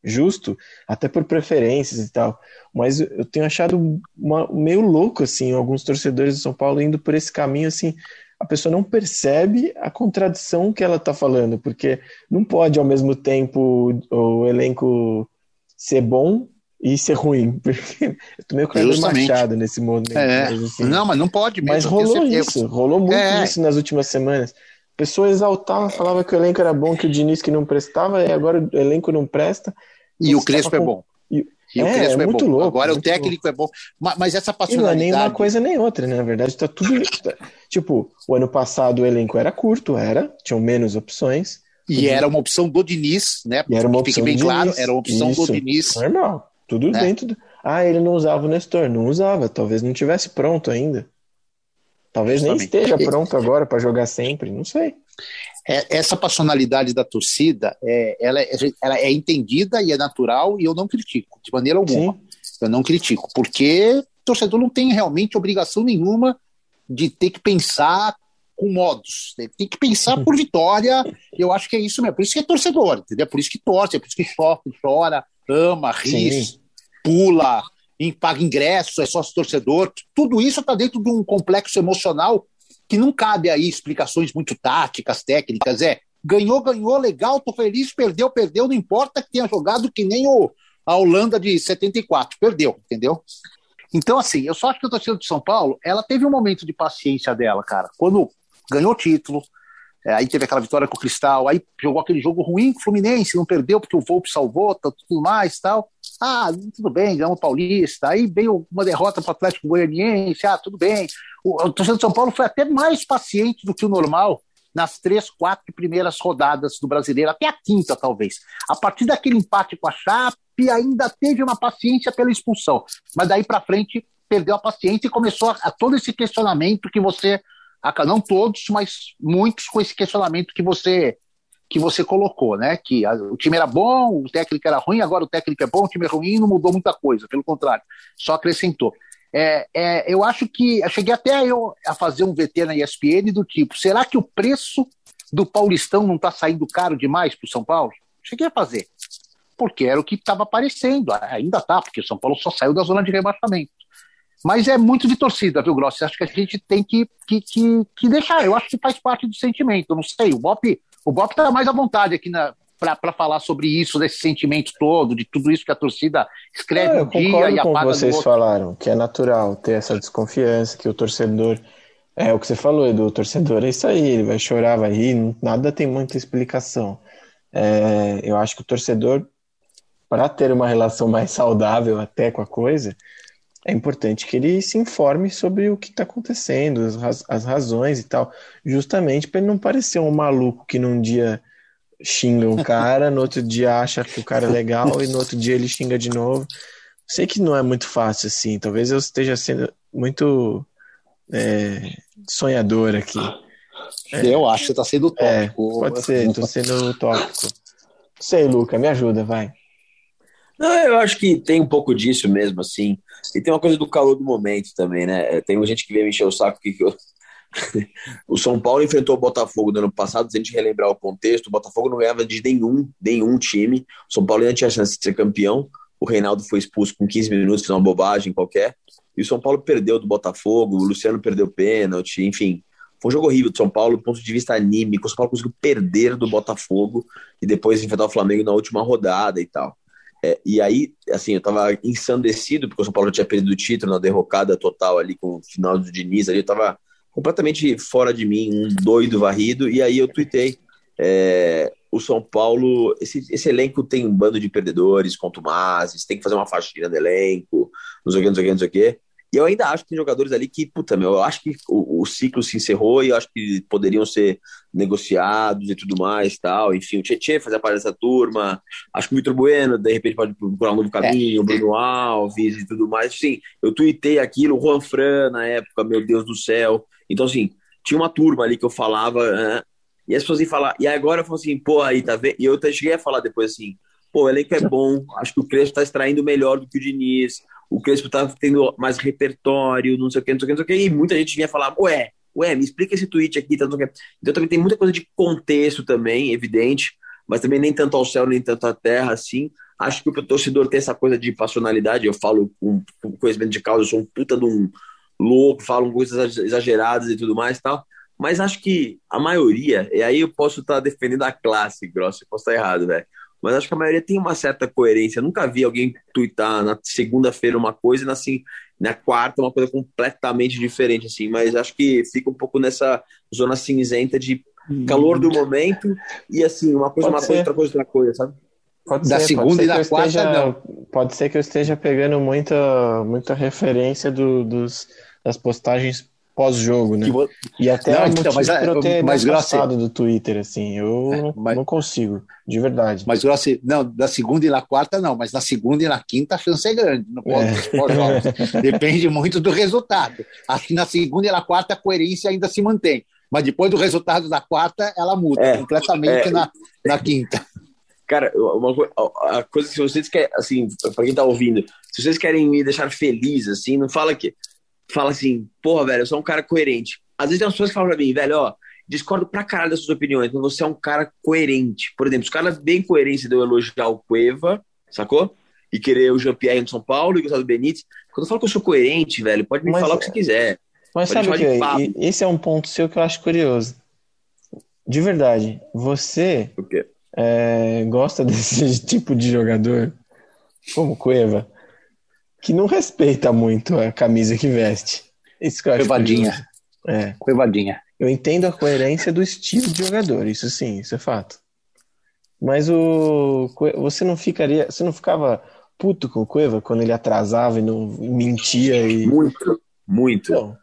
justo, até por preferências e tal. Mas eu tenho achado uma, meio louco, assim, alguns torcedores do São Paulo indo por esse caminho, assim, a pessoa não percebe a contradição que ela está falando, porque não pode ao mesmo tempo o elenco ser bom e ser ruim. Porque eu tô meio Kleber Machado nesse momento. É. Mas, assim, não, mas não pode mesmo. Mas rolou isso, rolou muito é. isso nas últimas semanas. A pessoa exaltava, falava que o elenco era bom, que o Diniz que não prestava, e agora o elenco não presta. E o Crespo é com... é bom. E, é, o Crespo é, é muito bom. louco. Agora o técnico louco. é bom. Mas essa passionalidade... E não é nem uma coisa nem outra, né? Na verdade, tá tudo... Tipo, o ano passado o elenco era curto, era, tinham menos opções. E era uma opção do Diniz, né? E era uma opção bem claro, era uma opção Isso, do Diniz. Normal, tudo é. dentro do... Ah, ele não usava o Nestor. Não usava, talvez não tivesse pronto ainda. Talvez Justamente. nem esteja pronto agora para jogar sempre, não sei. É, essa passionalidade da torcida, é, ela, é, ela, é entendida e é natural e eu não critico, de maneira alguma. Sim. Eu não critico, porque o torcedor não tem realmente obrigação nenhuma de ter que pensar com modos. Né? Tem que pensar por vitória. Eu acho que é isso mesmo. Por isso que é torcedor, entendeu? Por isso que torce, é por isso que sofre, chora, ama, ri, Sim. pula, paga ingresso, é sócio torcedor. Tudo isso está dentro de um complexo emocional que não cabe aí explicações muito táticas, técnicas. É ganhou, ganhou, legal, tô feliz, perdeu, perdeu, não importa que tenha jogado que nem o, a Holanda de 74, perdeu, entendeu? Então, assim, eu só acho que a torcida de São Paulo, ela teve um momento de paciência dela, cara. Quando ganhou o título, é, aí teve aquela vitória com o Cristal, aí jogou aquele jogo ruim com o Fluminense, não perdeu porque o Volpe salvou, tá, tudo mais tal. Ah, tudo bem, ganhamos Paulista. Aí veio uma derrota para o Atlético Goianiense, ah, tudo bem. O, o torcedor de São Paulo foi até mais paciente do que o normal nas três, quatro primeiras rodadas do brasileiro, até a quinta, talvez. A partir daquele empate com a Chape, ainda teve uma paciência pela expulsão. Mas daí para frente perdeu a paciência e começou a, a todo esse questionamento que você não todos, mas muitos com esse questionamento que você que você colocou, né? Que a, o time era bom, o técnico era ruim, agora o técnico é bom, o time é ruim, não mudou muita coisa, pelo contrário, só acrescentou. É, é, eu acho que eu cheguei até eu a fazer um VT na ESPN do tipo: será que o preço do Paulistão não está saindo caro demais para o São Paulo? Cheguei a fazer, porque era o que estava aparecendo, ainda está, porque o São Paulo só saiu da zona de rebaixamento. Mas é muito de torcida, viu, Grossi? Acho que a gente tem que, que, que, que, deixar. Eu acho que faz parte do sentimento. Não sei, o Bop o Bop está mais à vontade aqui para falar sobre isso, desse sentimento todo, de tudo isso que a torcida escreve é, um dia e apaga com vocês falaram, que é natural ter essa desconfiança, que o torcedor. É o que você falou, Edu, o torcedor é isso aí, ele vai chorar, vai rir, nada tem muita explicação. É, eu acho que o torcedor para ter uma relação mais saudável até com a coisa, é importante que ele se informe sobre o que está acontecendo, as, raz as razões e tal, justamente para ele não parecer um maluco que num dia xinga um cara, no outro dia acha que o cara é legal e no outro dia ele xinga de novo. Sei que não é muito fácil assim, talvez eu esteja sendo muito é, sonhador aqui. É, eu acho que você está sendo é, tópico. pode ser, estou sendo tópico. Sei, Luca, me ajuda, vai. Não, eu acho que tem um pouco disso mesmo, assim. E tem uma coisa do calor do momento também, né? Tem gente que vem me encher o saco que eu... o São Paulo enfrentou o Botafogo no ano passado, se a gente relembrar o contexto, o Botafogo não ganhava de nenhum, nenhum time. O São Paulo ainda tinha chance de ser campeão. O Reinaldo foi expulso com 15 minutos, fez uma bobagem qualquer. E o São Paulo perdeu do Botafogo, o Luciano perdeu pênalti, enfim. Foi um jogo horrível do São Paulo do ponto de vista anímico. O São Paulo conseguiu perder do Botafogo e depois enfrentar o Flamengo na última rodada e tal. É, e aí, assim, eu tava ensandecido, porque o São Paulo tinha perdido o título na derrocada total ali com o final do Diniz ali, eu tava completamente fora de mim, um doido varrido, e aí eu tuitei. É, o São Paulo, esse, esse elenco tem um bando de perdedores, contumazes, tem que fazer uma faxina no elenco, não sei o que, não sei o que, não sei o que. E eu ainda acho que tem jogadores ali que, puta, meu, eu acho que o, o, ciclo se encerrou e eu acho que poderiam ser negociados e tudo mais tal. Enfim, o Tietchan fazer parte dessa turma. Acho que o Vitor Bueno, de repente, pode procurar um novo caminho, o Bruno Alves e tudo mais. Sim, eu tuitei aquilo, o Juan Fran na época, meu Deus do céu. Então, assim, tinha uma turma ali que eu falava, né? e as pessoas iam falar, e agora eu falo assim, pô, aí tá vendo? E eu cheguei a falar depois assim, pô, o elenco é bom, acho que o Crespo tá extraindo melhor do que o Diniz. O Crespo tá tendo mais repertório, não sei o que, não sei o que, não sei o que, e muita gente vinha falar, ué, ué, me explica esse tweet aqui, tá. Então também tem muita coisa de contexto também, evidente, mas também nem tanto ao céu, nem tanto à terra, assim. Acho que o torcedor tem essa coisa de passionalidade, eu falo com, com conhecimento de causa, eu sou um puta de um louco, falo coisas exageradas e tudo mais tal, mas acho que a maioria, e aí eu posso estar tá defendendo a classe, grosso, eu posso estar errado, velho mas acho que a maioria tem uma certa coerência. Eu nunca vi alguém twittar na segunda-feira uma coisa e na, assim, na quarta uma coisa completamente diferente, assim. Mas acho que fica um pouco nessa zona cinzenta de calor do momento e, assim, uma coisa, pode uma ser. coisa, outra coisa, outra coisa, sabe? Pode da ser, segunda e da quarta, esteja, não. Pode ser que eu esteja pegando muita, muita referência do, dos, das postagens pós-jogo, né? Vo... E até não, então, mas, pra eu ter mas, Grossi... do Twitter, assim, eu é, mas... não consigo, de verdade. Mas Grossi, não, da segunda e na quarta não, mas na segunda e na quinta a chance é grande no é. Depende muito do resultado. Acho que na segunda e na quarta a coerência ainda se mantém, mas depois do resultado da quarta ela muda é, completamente é. na, na quinta. Cara, uma, a coisa que vocês querem, assim, para quem tá ouvindo, se vocês querem me deixar feliz, assim, não fala que fala assim, porra, velho, eu sou um cara coerente. Às vezes tem as pessoas que falam pra mim, velho, ó, discordo pra caralho das suas opiniões, mas você é um cara coerente. Por exemplo, os caras bem coerentes de eu elogiar o Cueva, sacou? E querer o Jean-Pierre no São Paulo e gostar do Benítez. Quando eu falo que eu sou coerente, velho, pode me mas, falar o que você quiser. Mas pode sabe que esse é um ponto seu que eu acho curioso. De verdade, você é, gosta desse tipo de jogador como Cueva? Que não respeita muito a camisa que veste. Isso que eu acho Cuevadinha. É. Cuevadinha. Eu entendo a coerência do estilo de jogador, isso sim, isso é fato. Mas o você não ficaria, você não ficava puto com o Cueva quando ele atrasava e não mentia e muito, muito. Então,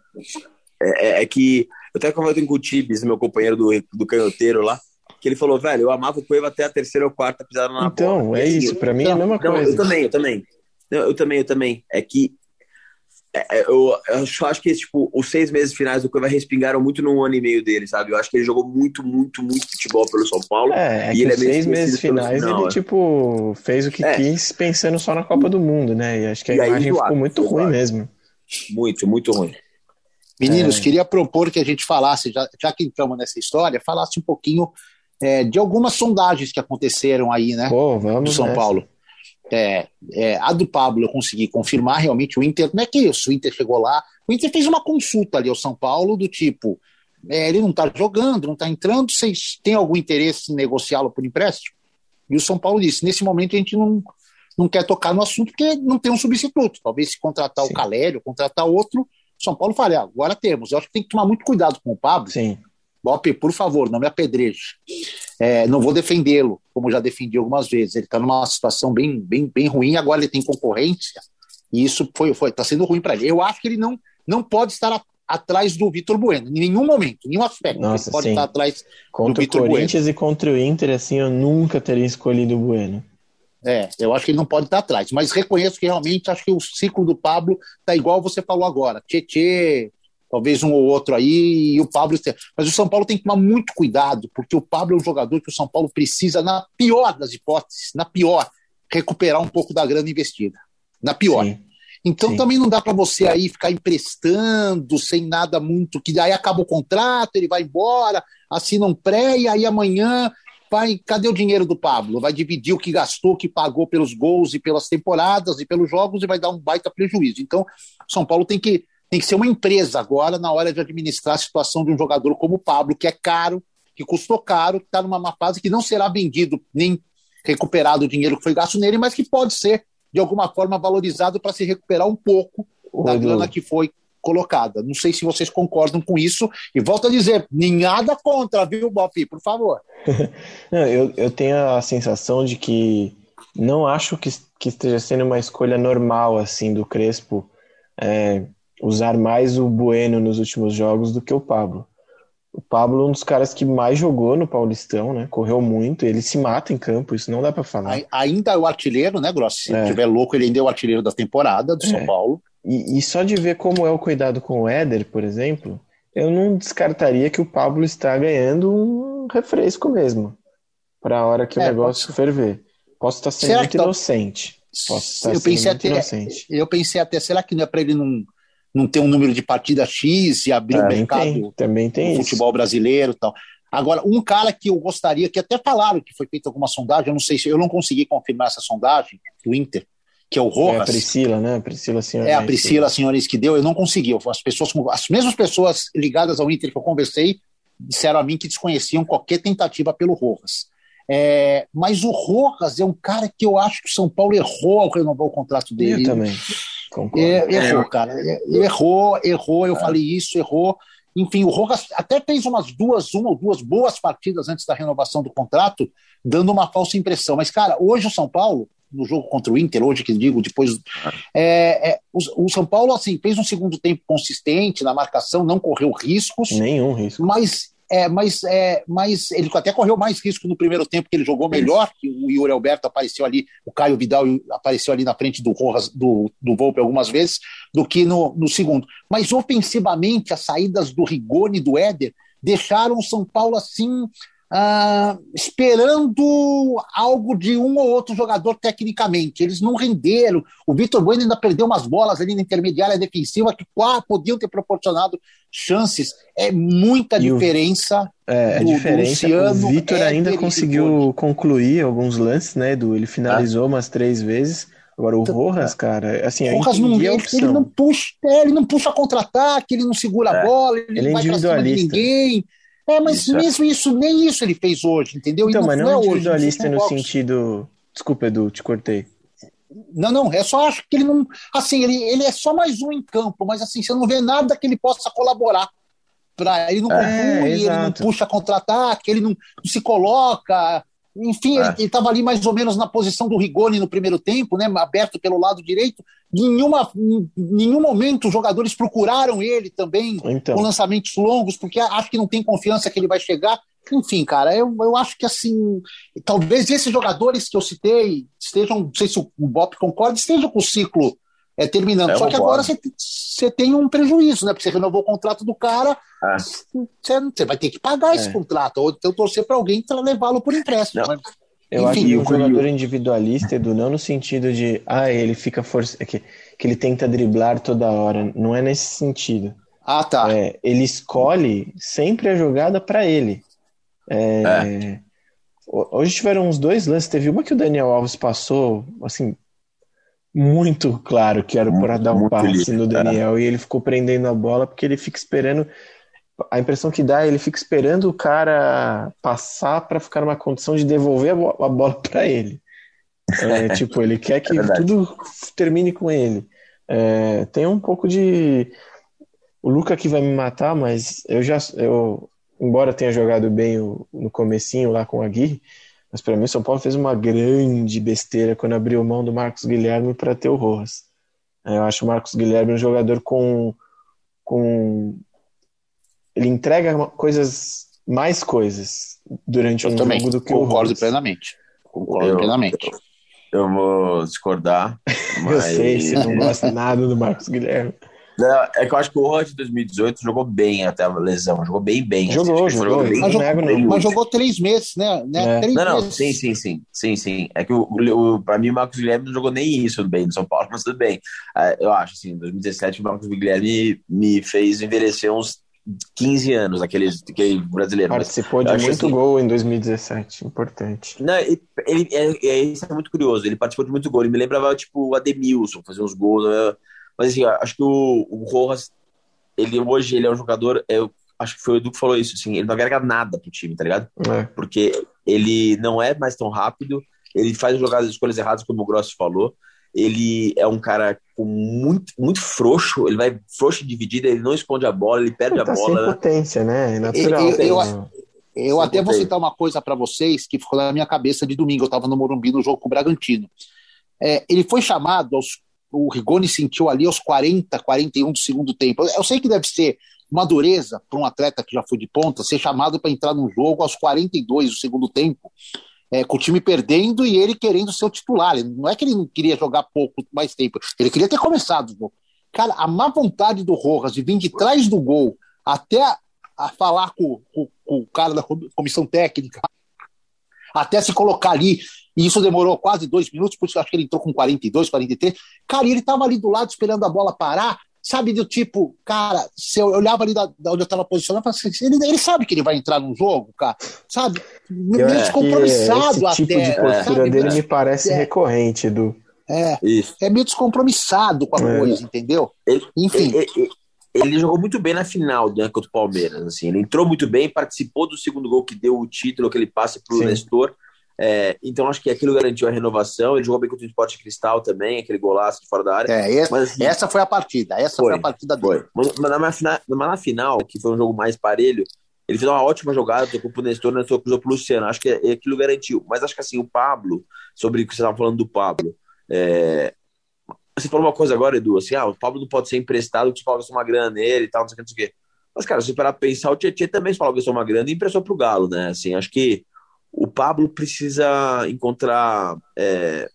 é, é, é, que eu até conversei com o Tibis, meu companheiro do, do canhoteiro lá, que ele falou, velho, eu amava o Cueva até a terceira ou quarta pisada na então, bola. Então, é isso, para mim é a mesma não, coisa. Eu também, eu também. Eu também, eu também. É que é, é eu, eu acho que tipo, os seis meses finais do Cueva respingaram muito no ano e meio dele, sabe? Eu acho que ele jogou muito, muito, muito futebol pelo São Paulo. É, é e ele é seis meses finais final, ele, é. tipo, fez o que é. quis pensando só na Copa do Mundo, né? E acho que a e imagem ficou muito ruim mesmo. Muito, muito ruim. Meninos, é. queria propor que a gente falasse, já, já que entramos nessa história, falasse um pouquinho é, de algumas sondagens que aconteceram aí, né? Pô, vamos do São nessa. Paulo. É, é, a do Pablo eu consegui confirmar realmente o Inter, não é que isso, o Inter chegou lá, o Inter fez uma consulta ali ao São Paulo do tipo, é, ele não está jogando, não está entrando, vocês têm algum interesse em negociá-lo por empréstimo? E o São Paulo disse, nesse momento a gente não, não quer tocar no assunto porque não tem um substituto, talvez se contratar Sim. o Calério, contratar outro, São Paulo fale, ah, agora temos, eu acho que tem que tomar muito cuidado com o Pablo, Sim. Bop, por favor, não me apedreje. É, não vou defendê-lo, como já defendi algumas vezes. Ele está numa situação bem, bem, bem ruim, agora ele tem concorrência, e isso foi, foi tá sendo ruim para ele. Eu acho que ele não, não pode estar a, atrás do Vitor Bueno, em nenhum momento, em nenhum aspecto. Nossa, ele pode sim. estar atrás Contra do o Vitor Corinthians Bueno. e contra o Inter, assim, eu nunca teria escolhido o Bueno. É, eu acho que ele não pode estar atrás, mas reconheço que realmente acho que o ciclo do Pablo tá igual você falou agora. Tietê, talvez um ou outro aí, e o Pablo. Mas o São Paulo tem que tomar muito cuidado, porque o Pablo é um jogador que o São Paulo precisa, na pior das hipóteses, na pior, recuperar um pouco da grana investida. Na pior. Sim. Então Sim. também não dá para você aí ficar emprestando sem nada muito, que daí acaba o contrato, ele vai embora, assina um pré e aí amanhã vai, cadê o dinheiro do Pablo? Vai dividir o que gastou, o que pagou pelos gols e pelas temporadas e pelos jogos e vai dar um baita prejuízo. Então, o São Paulo tem que tem que ser uma empresa agora na hora de administrar a situação de um jogador como o Pablo, que é caro, que custou caro, que está numa má fase, que não será vendido nem recuperado o dinheiro que foi gasto nele, mas que pode ser de alguma forma valorizado para se recuperar um pouco da grana que foi colocada. Não sei se vocês concordam com isso. E volto a dizer, nada contra, viu, Bofi? Por favor. Não, eu, eu tenho a sensação de que não acho que, que esteja sendo uma escolha normal assim do Crespo é, usar mais o Bueno nos últimos jogos do que o Pablo. O Pablo é um dos caras que mais jogou no Paulistão, né? Correu muito, ele se mata em campo, isso não dá para falar. Ai- Ainda é o artilheiro, né, Grossi? Se É. tiver louco, ele ainda é o artilheiro da temporada do São É. Paulo. E, e só de ver como é o cuidado com o Éder, por exemplo, eu não descartaria que o Pablo está ganhando um refresco mesmo, para a hora que o É, negócio ferver. Posso estar sendo Será muito que tá- inocente. Posso estar eu sendo pensei muito até, inocente. eu pensei até, será que não é para ele não, não ter um número de partida X e abrir o Também mercado tem, também tem do futebol brasileiro e tal. Agora, um cara que eu gostaria, que até falaram que foi feita alguma sondagem, eu não sei se eu não consegui confirmar essa sondagem do Inter, que é o É a Rojas. Priscila, né? A Priscila Senhor. É a Priscila Senhores que deu, eu não consegui. As pessoas, as mesmas pessoas ligadas ao Inter que eu conversei disseram a mim que desconheciam qualquer tentativa pelo Rojas. É, mas o Rojas é um cara que eu acho que o São Paulo errou ao renovar o contrato Eu dele. também. Concordo. É, errou, cara. É, Errou, errou, eu falei isso, errou. Enfim, o Rojas até fez umas duas, uma ou duas boas partidas antes da renovação do contrato, dando uma falsa impressão. Mas, cara, hoje o São Paulo, no jogo contra o Inter, hoje que digo, depois. É, é, o, o São Paulo, assim, fez um segundo tempo consistente na marcação, não correu riscos, Nenhum risco. mas. É, mas, é, mas ele até correu mais risco no primeiro tempo, que ele jogou melhor, que o Yuri Alberto apareceu ali, o Caio Vidal apareceu ali na frente do Rojas, do, do Volpe algumas vezes, do que no, no segundo. Mas ofensivamente, as saídas do Rigoni e do Éder deixaram o São Paulo assim, ah, esperando algo de um ou outro jogador tecnicamente. Eles não renderam. O Vitor Bueno ainda perdeu umas bolas ali na intermediária defensiva que quá, podiam ter proporcionado chances. É muita E o- diferença. É, a do- do diferença, Luciano, o Vitor Éder ainda conseguiu concluir alguns lances, né, Edu? Ele finalizou umas três vezes. Agora, o Rojas, cara, assim, Então, Rojas não, a ele, ele não puxa, é, ele não puxa contra-ataque, ele não segura a É. bola, ele, Ele não é vai pra cima de ninguém. É, mas Isso, é. mesmo isso, nem isso ele fez hoje, entendeu? Então, mas é não hoje, individualista não no sentido... Desculpa, Edu, te cortei. Não, não, é só acho que ele não. Assim, ele, ele é só mais um em campo, mas assim, você não vê nada que ele possa colaborar. Pra, ele não É, conclui, ele não puxa contra-ataque, ele não, não se coloca. Enfim, É. ele estava ali mais ou menos na posição do Rigoni no primeiro tempo, né? Aberto pelo lado direito. Em nenhuma, em nenhum momento os jogadores procuraram ele também com Então, lançamentos longos, porque acho que não tem confiança que ele vai chegar. Enfim, cara, eu, eu acho que assim, talvez esses jogadores que eu citei estejam, não sei se o Bob concorda, estejam com o ciclo é, terminando. Eu Só que agora você, você tem um prejuízo, né? Porque você renovou o contrato do cara, É. você, você vai ter que pagar esse É. contrato, ou então torcer para alguém pra levá-lo por empréstimo. Não. Mas, eu enfim, acho que fui- jogador individualista, Edu, não no sentido de, ah, ele fica força, que, que ele tenta driblar toda hora. Não é nesse sentido. ah, tá. É, ele escolhe sempre a jogada para ele. É, ho- Hoje tiveram uns dois lances. Teve uma que o Daniel Alves passou, assim, muito claro que era para dar um passe no Daniel e ele ficou prendendo a bola porque ele fica esperando. A impressão que dá é ele fica esperando o cara passar para ficar numa condição de devolver a bo- a bola para ele. É, tipo, ele quer que É tudo termine com ele. É, tem um pouco de. O Luca que vai me matar, mas eu já eu embora tenha jogado bem o, no comecinho lá com a Aguirre, mas para mim o São Paulo fez uma grande besteira quando abriu mão do Marcos Guilherme para ter o Rojas. Eu acho o Marcos Guilherme um jogador com, com ele entrega coisas mais coisas durante Eu um também jogo do que concordo o Rojas. plenamente. Concordo Eu- plenamente. Eu vou discordar. Eu Mas... sei, você não gosta nada do Marcos Guilherme. Não, é que eu acho que o Rojas de 2018 jogou bem até a lesão. Jogou bem, bem. assim, Jogou, que foi jogou, bem. mas jogou, mas jogou três meses, né? né? É. Três Não, não, meses. sim, sim, sim, sim, sim. É que o, o, pra mim o Marcos Guilherme não jogou nem isso bem no São Paulo, mas tudo bem. É, Eu acho, assim, em 2017 o Marcos Guilherme me fez envelhecer uns 15 anos, aquele, aquele brasileiro. Mas, Participou de muito assim- gol em 2017, importante. não, ele, ele é, é, isso é muito curioso. Ele participou de muito gol. Ele me lembrava, tipo, o Ademilson, fazer uns gols. né? Mas, assim, acho que o, o Rojas, ele hoje ele é um jogador. Eu acho que foi o Edu que falou isso, assim, ele não agrega nada pro time, tá ligado? É. porque ele não é mais tão rápido, ele faz jogadas escolhas erradas, como o Grossi falou. Ele é um cara com muito, muito frouxo, ele vai frouxo de dividida, ele não esconde a bola, ele perde Ele a tá sem bola. né? potência, né? É natural. Eu- eu- Eu até vou citar uma coisa para vocês que ficou na minha cabeça de domingo. Eu estava no Morumbi no jogo com o Bragantino. É, ele foi chamado, aos, o Rigoni sentiu ali aos 40, 41 do segundo tempo. Eu sei que deve ser uma dureza para um atleta que já foi de ponta ser chamado para entrar num jogo aos 42 do segundo tempo, é, com o time perdendo e ele querendo ser o titular. Não é que ele não queria jogar pouco mais tempo, ele queria ter começado o jogo. Cara, a má vontade do Rojas de vir de trás do gol até a, a falar com, com- com o cara da comi- comissão técnica, até se colocar ali, e isso demorou quase dois minutos, por isso eu acho que ele entrou com 42, 43. Cara, e ele tava ali do lado esperando a bola parar, sabe, do tipo, cara, se eu olhava ali da, da onde eu estava posicionado, eu falava assim, ele, ele sabe que ele vai entrar num jogo, cara, sabe? Meio descompromissado esse tipo até. de postura sabe? dele me parece É. recorrente, Edu. É, Isso. é meio descompromissado com a É. coisa, entendeu? Ele, Enfim. ele, ele- jogou muito bem na final né, contra o Palmeiras. Assim, ele entrou muito bem, participou do segundo gol que deu o título, aquele passe pro Sim. Nestor. É, então acho que aquilo garantiu a renovação. Ele jogou bem contra o Esporte Cristal também, aquele golaço de fora da área. É, essa, Mas, assim, essa foi a partida, essa foi, Foi, a partida dele. Mas mas na, mas na final, que foi um jogo mais parelho, ele fez uma ótima jogada, tocou pro Nestor, o Nestor cruzou pro Luciano. Acho que aquilo garantiu. Mas acho que assim, o Pablo, sobre o que você estava falando do Pablo, é, você falou uma coisa agora, Edu, assim, ah, o Pablo não pode ser emprestado, que o Paulo gastou uma grana nele e tal, não sei o que, não sei o que. Mas, cara, se você parar pra pensar, o Tietchan também Paulo gastou uma grana e emprestou pro Galo, né? Assim, acho que o Pablo precisa encontrar. é,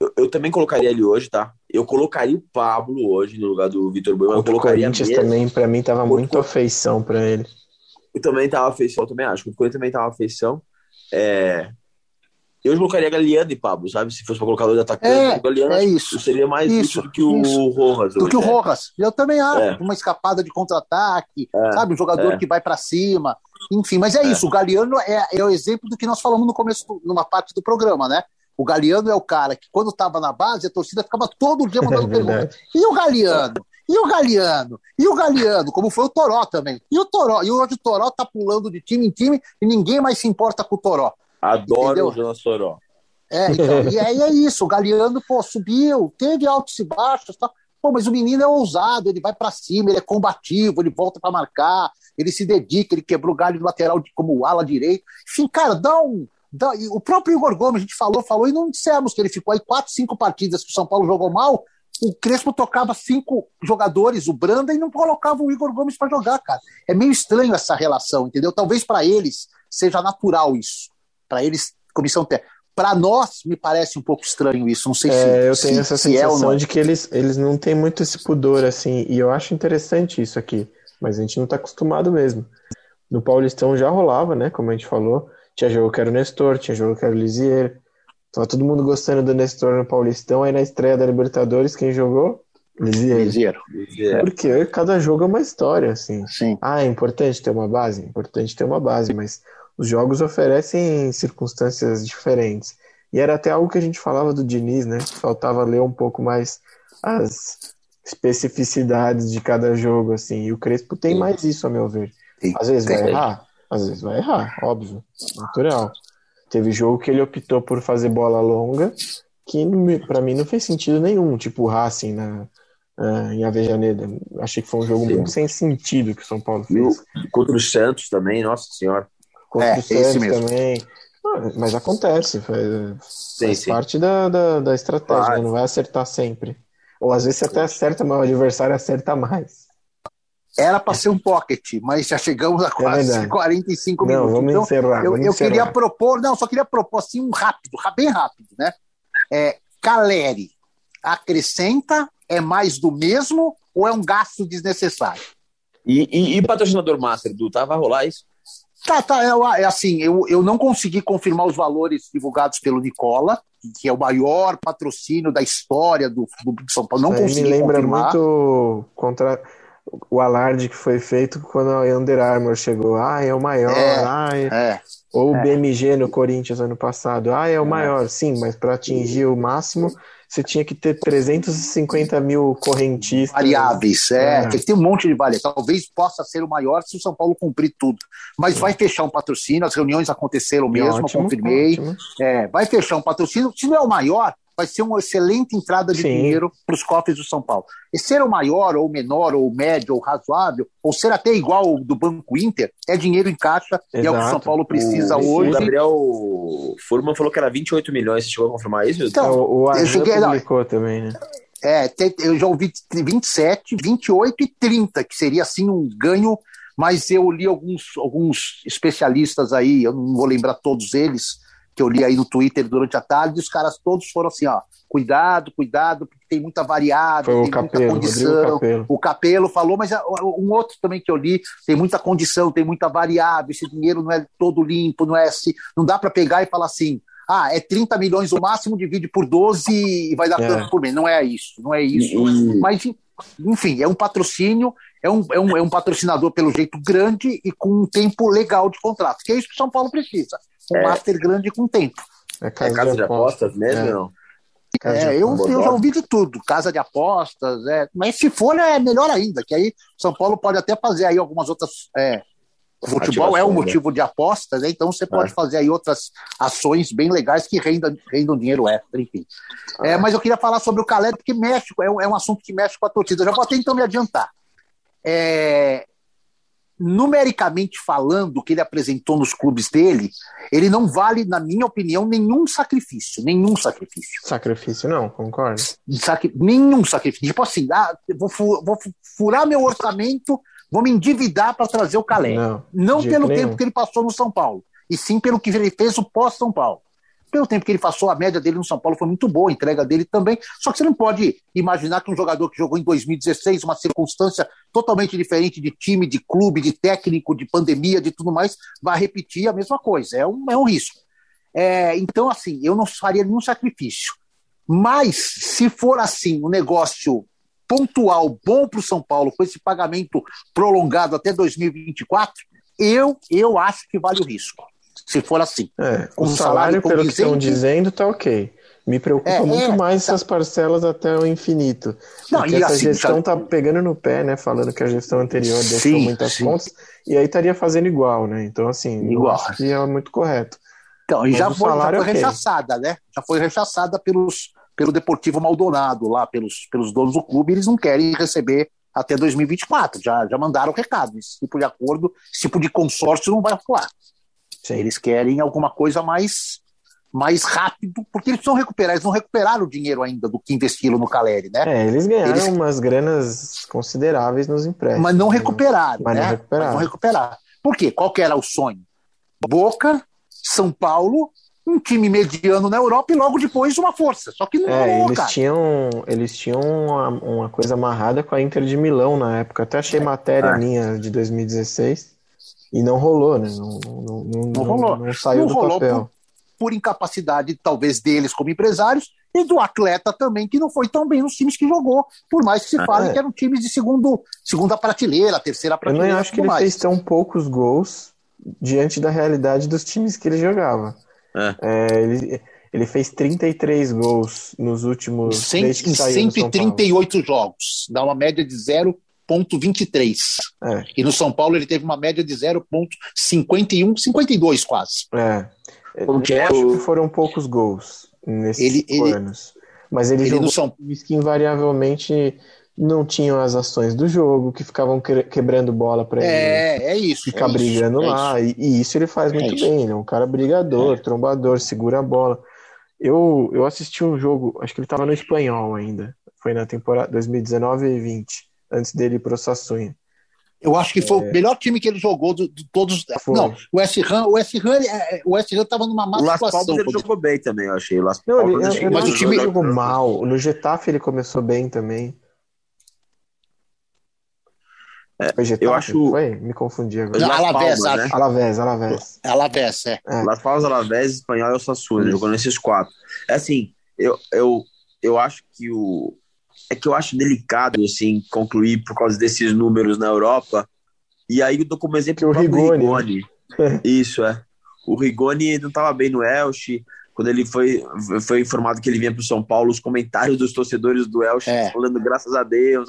Eu, eu também colocaria ele hoje, tá? Eu colocaria o Pablo hoje no lugar do Vitor Bueno, eu colocaria Corinthians mesmo. também, pra mim, tava muito afeição pra ele. Eu também tava afeição, eu também acho. O Corinthians também tava afeição. É... Eu colocaria Galeano e Pablo, sabe? Se fosse pra colocar dois atacantes, É, o Galeano é isso. seria mais Isso, do que o isso. Rojas. Do hoje, que o? Rojas. Eu também acho. É. Uma escapada de contra-ataque, É, sabe? Um jogador é. que vai pra cima. Enfim, mas é, É. isso. O Galeano é, é o exemplo do que nós falamos no começo, do- numa parte do programa, né? O Galeano é o cara que, quando estava na base, a torcida ficava todo dia É mandando pergunta. verdade. E o Galeano? E o Galeano? E o Galeano? Como foi o Toró também. E o Toró? E hoje o Toró tá pulando de time em time e ninguém mais se importa com o Toró. Adoro Entendeu? o Jonas Soró. É, então, e aí é isso, o Galeano, pô, subiu, teve altos e baixos, tá? Pô, mas o menino é ousado, ele vai pra cima, ele é combativo, ele volta pra marcar, ele se dedica, ele quebrou o galho lateral como ala direito. Enfim, cara, dá um. Dá, o próprio Igor Gomes, a gente falou, falou, e não dissemos que ele ficou aí quatro, cinco partidas que o São Paulo jogou mal. O Crespo tocava cinco jogadores, o Branda, e não colocava o Igor Gomes pra jogar, cara. É meio estranho essa relação, entendeu? Talvez pra eles seja natural isso. Pra eles, comissão técnica. Para nós, me parece um pouco estranho isso. Não sei se. É, eu se- tenho essa se é ou sensação não. de que eles, eles não têm muito esse pudor, assim, e eu acho interessante isso aqui, mas a gente não tá acostumado mesmo. No Paulistão já rolava, né, como a gente falou, tinha jogo que era o Nestor, tinha jogo que era o Lisier, tava todo mundo gostando do Nestor no Paulistão, aí na estreia da Libertadores, quem jogou? Lisier. Ligeiro. É, Porque cada jogo é uma história, assim. Sim. Ah, é importante ter uma base? É importante ter uma base, mas os jogos oferecem circunstâncias diferentes. E era até algo que a gente falava do Diniz, né? Faltava ler um pouco mais as especificidades de cada jogo, assim. E o Crespo tem Sim. mais isso, a meu ver. Tem. Às vezes vai errar, às vezes vai errar, óbvio, natural. Teve jogo que ele optou por fazer bola longa, que pra mim não fez sentido nenhum, tipo o Racing na, é, em Avejaneda. Achei que foi um jogo Sim. muito sem sentido que o São Paulo E o- fez. Contra o Santos também, nossa senhora. Contra É, o esse mesmo. também. Ah, Mas acontece, faz, Sim, faz sim. parte da, da, da estratégia, Claro. né? não vai acertar sempre. Ou às vezes você até acerta, mas o adversário acerta mais. Era para ser um pocket, mas já chegamos a quase verdade. 45 Não, minutos. vamos Então, encerrar. eu, vamos eu encerrar. queria propor, não, só queria propor assim um rápido, bem rápido, né? É, Caleri acrescenta, é mais do mesmo ou é um gasto desnecessário? E, e, e patrocinador master, Du, tá? Vai rolar isso? Tá, tá, é, é assim, eu, eu não consegui confirmar os valores divulgados pelo Nicola, que é o maior patrocínio da história do, do São Paulo, não Aí me consegui lembra confirmar. muito contra o alarde que foi feito quando a Under Armour chegou. Ah, é o maior. É, ah, é- É, Ou o é. BMG no Corinthians ano passado. Ah, é o maior. Sim, mas para atingir o máximo, você tinha que ter 350 mil correntistas. variáveis, é, É. tem que ter um monte de variáveis. Talvez possa ser o maior se o São Paulo cumprir tudo. Mas vai fechar um patrocínio, as reuniões aconteceram mesmo, Ótimo, confirmei. ótimo. É, vai fechar um patrocínio. Se não é o maior, vai ser uma excelente entrada de Sim. dinheiro para os cofres do São Paulo. E ser o maior, ou menor, ou médio, ou razoável, ou ser até igual ao do Banco Inter, é dinheiro em caixa e é o que o São Exato. Paulo precisa o, hoje. O Gabriel Furman falou que era 28 milhões. Você chegou a confirmar isso? Então, É, o o não, publicou também, né? É, tem- eu já ouvi 27, 28 e 30, que seria assim um ganho, mas eu li alguns, alguns especialistas aí, eu não vou lembrar todos eles, que eu li aí no Twitter durante a tarde, e os caras todos foram assim, ó, cuidado, cuidado, porque tem muita variável, Foi tem Capelo, muita condição. Capelo. O Capelo falou, mas um outro também que eu li, tem muita condição, tem muita variável, esse dinheiro não é todo limpo, não é assim, não dá para pegar e falar assim, ah, é 30 milhões o máximo, divide por 12 e vai dar É. tanto por mês. Não é isso, não é isso. E- Mas, enfim, é um patrocínio, é um, é, um, é um patrocinador pelo jeito grande e com um tempo legal de contrato, que é isso que o São Paulo precisa. Um É. master grande com tempo. É É casa de apostas mesmo É. não? Casa de É, eu, apostas. eu já ouvi de tudo, casa de apostas, é, mas se for é melhor ainda, que aí São Paulo pode até fazer aí algumas outras. É, o futebol é um Ativações, motivo de apostas, né? então você pode É. fazer aí outras ações bem legais que rendam, rendam dinheiro extra, enfim. É, mas eu queria falar sobre o Caleb, porque mexe, é um, é um assunto que mexe com a torcida. Eu já vou até então me adiantar. É, numericamente falando, que ele apresentou nos clubes dele, ele não vale, na minha opinião, nenhum sacrifício. Nenhum sacrifício. Sacrifício não, concordo. Sacri- nenhum sacrifício. Tipo assim, ah, vou, fu- vou fu- furar meu orçamento, vou me endividar para trazer o Calé. Não, Não pelo nenhum. tempo que ele passou no São Paulo, e sim pelo que ele fez o pós-São Paulo. Pelo tempo que ele passou, a média dele no São Paulo foi muito boa, a entrega dele também. Só que você não pode imaginar que um jogador que jogou em 2016, uma circunstância totalmente diferente de time, de clube, de técnico, de pandemia, de tudo mais, vai repetir a mesma coisa. É um, é um risco. É, então, assim, eu não faria nenhum sacrifício. Mas, se for assim, um negócio pontual, bom para o São Paulo, com esse pagamento prolongado até 2024, eu, eu acho que vale o risco. Se for assim. É, o um salário, salário pelo que estão dizendo, tá ok. Me preocupa É, muito é, mais tá. essas parcelas até o infinito. Não, Porque e essa assim, gestão já- tá pegando no pé, né? Falando que a gestão anterior deixou Sim, muitas sim. contas, e aí estaria fazendo igual, né? Então, assim, Igual. acho que é muito correto. Então, e já foi, já foi ok. rechaçada, né? Já foi rechaçada pelos, pelo Deportivo Maldonado, lá, pelos, pelos donos do clube, eles não querem receber até 2024. Já, já mandaram o recado. Esse tipo de acordo, esse tipo de consórcio não vai rolar. Eles querem alguma coisa mais, mais rápido, porque eles precisam recuperar. Eles não recuperaram o dinheiro ainda do que investiram no Caleri, né? É, eles ganharam Eles- umas granas consideráveis nos empréstimos. Mas não né? recuperaram, Mas né? não recuperaram. Mas não recuperaram. Por quê? Qual que era o sonho? Boca, São Paulo, um time mediano na Europa e logo depois uma força. Só que não É, eles cara. tinham, eles tinham uma, uma coisa amarrada com a Inter de Milão na época. Até achei matéria É. minha de 2016 e não rolou, né? Não, não, não, não, rolou. não saiu Não do rolou papel. por incapacidade, talvez, deles como empresários e do atleta também, que não foi tão bem nos times que jogou, por mais que se fale é. que eram times de segundo, segunda prateleira, terceira Eu prateleira. não acho que ele mais. fez tão poucos gols diante da realidade dos times que ele jogava. É. É, ele, ele fez 33 gols nos últimos. Desde que em saiu do São Paulo. 138 jogos, dá uma média de 0,23. É, E no São Paulo ele teve uma média de 0,51, 52 quase. é. Como que Eu é? acho que foram poucos gols nesses Ele- ele- anos. Mas ele, Ele jogou no São times que invariavelmente não tinham as ações do jogo, que ficavam que- quebrando bola para ele É, é isso. ficar é isso, brigando é lá. isso. E, e isso ele faz É muito isso. bem. Ele é um cara brigador, trombador, segura a bola. Eu, eu assisti um jogo, acho que ele estava no espanhol ainda. Foi na temporada 2019 e 20, antes dele ir pro Sassuolo. Eu acho que foi o melhor time que ele jogou de, de todos. Foi. Não, o West Ham, o West Ham, ele- é, o West Ham estava numa má O Las. Palmas ele jogou bem também, eu achei. O Las Não, ele, Palmas achei eu mas não o que time- ele jogou mal. No Getafe ele começou bem também. foi Getafe? eu acho- Foi? Me confundi agora. Não, Las Alavés, Palmas, acho. né? Alavés, Alavés. Alavés, é. É. Las Palmas, Alavés, Espanhol e o Sassuolo, jogou nesses quatro. É assim, eu, eu, eu acho que o... É que eu acho delicado, assim, concluir por causa desses números na Europa. E aí eu dou como exemplo Que o próprio Rigoni, Rigoni. Isso, é. O Rigoni não estava bem no Elche. Quando ele foi, foi informado que ele vinha para o São Paulo, os comentários dos torcedores do Elche É. falando graças a Deus.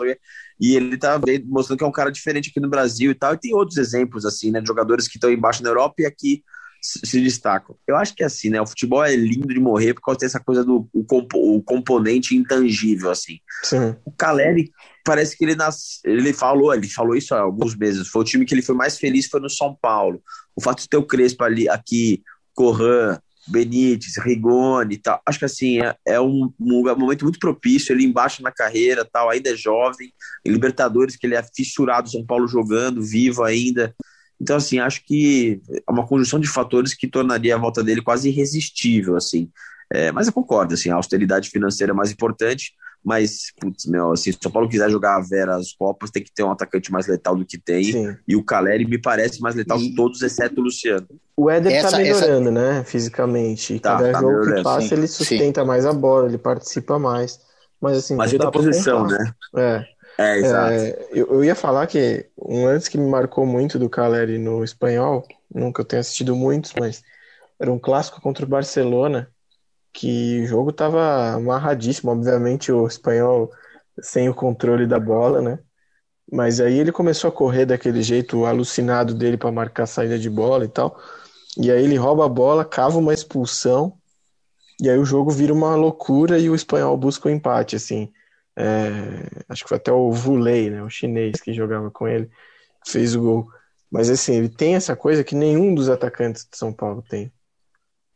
E ele tá mostrando que é um cara diferente aqui no Brasil e tal. E tem outros exemplos, assim, né? De jogadores que estão embaixo na Europa e aqui se destacam. Eu acho que é assim, né? O futebol é lindo de morrer por causa dessa coisa do o, compo- o componente intangível, assim. Sim. O Caleri parece que ele nas... ele falou, ele falou isso há alguns meses. Foi o time que ele foi mais feliz foi no São Paulo. O fato de ter o Crespo ali aqui, Corran, Benítez, Rigoni e tal. Acho que assim, é, é um, um momento muito propício, ele embaixo na carreira, tal, ainda é jovem, em Libertadores que ele é fissurado São Paulo jogando, vivo ainda. Então assim, acho que é uma conjunção de fatores que tornaria a volta dele quase irresistível, assim. É, mas eu concordo, assim, a austeridade financeira é mais importante, mas, putz, meu, assim, se o São Paulo quiser jogar a Vera as Copas, tem que ter um atacante mais letal do que tem. Sim. E o Caleri me parece mais letal E- que todos, exceto o Luciano. O Éder Essa- tá melhorando, né? Fisicamente. Tá, cada tá jogo que melhorando, passa, sim, ele sustenta mais a bola, ele participa mais. Mas assim, Mas não outra dá posição, né? É. É, exato. É, eu, eu ia falar que um lance que me marcou muito do Caleri no espanhol, nunca eu tenho assistido muitos, mas era um clássico contra o Barcelona, que o jogo tava amarradíssimo, obviamente o espanhol sem o controle da bola, né? Mas aí ele começou a correr daquele jeito alucinado dele para marcar a saída de bola e tal. E aí ele rouba a bola, cava uma expulsão, e aí o jogo vira uma loucura e o espanhol busca o empate, assim. É, acho que foi até o Vulei, né, o chinês que jogava com ele, fez o gol. Mas assim, ele tem essa coisa que nenhum dos atacantes de São Paulo tem.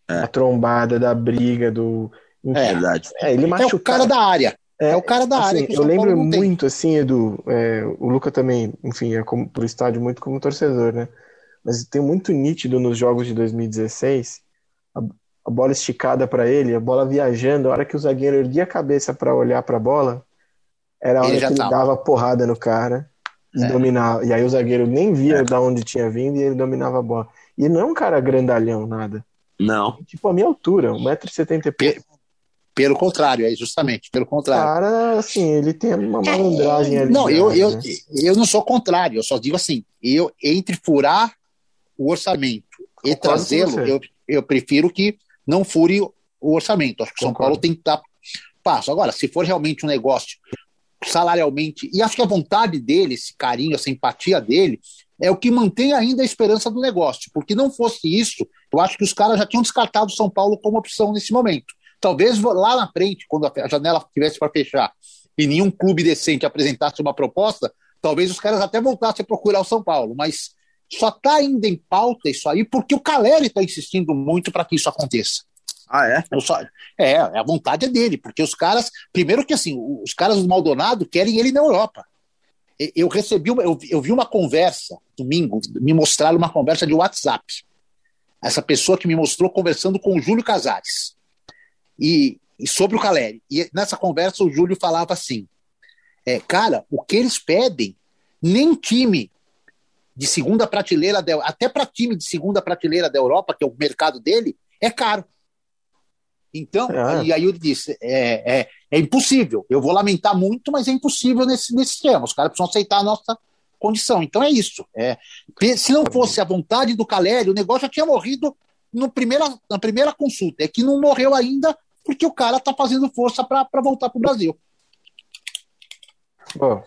É. A trombada da briga, do. É. Verdade. É, ele É o cara da área. É o cara da Assim, área eu São lembro não tem. muito, assim, Edu, é, o Luca também, enfim, é como, pro estádio muito como torcedor, né? Mas tem muito nítido nos jogos de 2016, a, a bola esticada para ele, a bola viajando, a hora que o zagueiro erguia a cabeça para olhar para a bola, era a hora que ele tava. dava porrada no cara e É. dominava. E aí o zagueiro nem via da onde tinha vindo e ele dominava a bola. E não é um cara grandalhão, nada. Não. Tipo, a minha altura, 1,70m. Pe- Pelo contrário, é justamente, pelo contrário. cara, assim, ele tem uma malandragem ali. Não, eu, eu, né? eu não sou contrário, eu só digo assim, eu entre furar o orçamento e Concordo trazê-lo, eu, eu prefiro que não fure o orçamento. Acho que o São Concordo. Paulo tem que dar passo. Agora, se for realmente um negócio salarialmente, e acho que a vontade dele, esse carinho, essa empatia dele, é o que mantém ainda a esperança do negócio. Porque não fosse isso, eu acho que os caras já tinham descartado São Paulo como opção nesse momento. Talvez lá na frente, quando a janela tivesse para fechar e nenhum clube decente apresentasse uma proposta, talvez os caras até voltassem a procurar o São Paulo. Mas só está ainda em pauta isso aí porque o Caleri está insistindo muito para que isso aconteça. Ah, é? Eu só, é, a vontade é dele, porque os caras, primeiro que assim, os caras do Maldonado querem ele na Europa. Eu recebi, uma, eu, vi- eu vi uma conversa domingo, me mostraram uma conversa de WhatsApp. Essa pessoa que me mostrou conversando com o Júlio Casares e, e sobre o Caleri. E nessa conversa o Júlio falava assim: é, cara, o que eles pedem, nem time de segunda prateleira, da, até para time de segunda prateleira da Europa, que é o mercado dele, é caro. Então, Ah. e aí eu disse: é, é, é impossível. Eu vou lamentar muito, mas é impossível nesse, nesse esquema. Os caras precisam aceitar a nossa condição. Então é isso. É, se não fosse a vontade do Caleri, o negócio já tinha morrido no primeira, na primeira consulta. É que não morreu ainda porque o cara está fazendo força para voltar para o Brasil. Bom,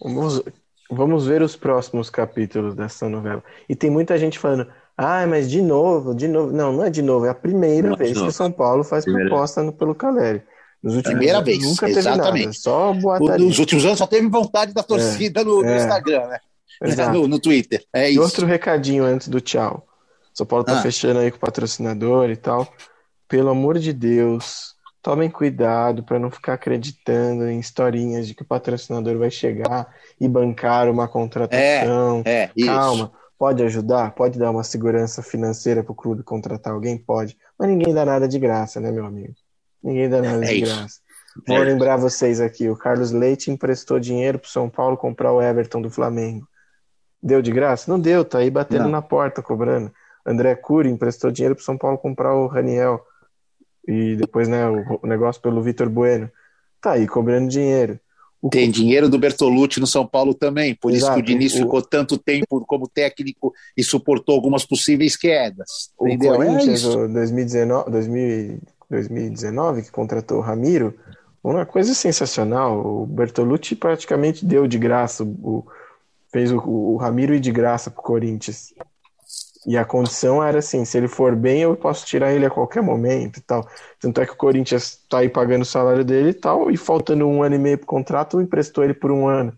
vamos, vamos ver os próximos capítulos dessa novela. E tem muita gente falando, ah, mas de novo, de novo. Não, não é de novo, é a primeira Não, vez que o São Paulo faz Primeira. proposta no- pelo Caleri. Nos últimos Primeira anos, vez, nunca teve exatamente. nada, só boataria. Nos últimos anos só teve vontade da torcida no, no é. Instagram, né? No, no Twitter. É E isso. outro recadinho antes do tchau. São Paulo tá Ah. fechando aí com o patrocinador e tal. Pelo amor de Deus, tomem cuidado para não ficar acreditando em historinhas de que o patrocinador vai chegar e bancar uma contratação. É, isso. Calma, pode ajudar, pode dar uma segurança financeira pro clube contratar alguém, pode. Mas ninguém dá nada de graça, né, meu amigo? Ninguém dá nada É de isso. graça. Vou É. lembrar vocês aqui, o Carlos Leite emprestou dinheiro pro São Paulo comprar o Everton do Flamengo. Deu de graça? Não deu, tá aí batendo Não. na porta cobrando. André Cury emprestou dinheiro pro São Paulo comprar o Raniel. E depois, né, o, o negócio pelo Vitor Bueno. Tá aí cobrando dinheiro. O Tem dinheiro do Bertolucci no São Paulo também, por isso que Exato. o Diniz O- ficou tanto tempo como técnico e suportou algumas possíveis quedas. O Entendeu? É Corinthians, isso. o 2019, 2000 2019, que contratou o Ramiro, uma coisa sensacional. O Bertolucci praticamente deu de graça, o, fez o, o Ramiro ir de graça pro Corinthians. E a condição era assim: se ele for bem, eu posso tirar ele a qualquer momento e tal. Tanto é que o Corinthians tá aí pagando o salário dele e tal, e faltando um ano e meio pro contrato, emprestou ele por um ano.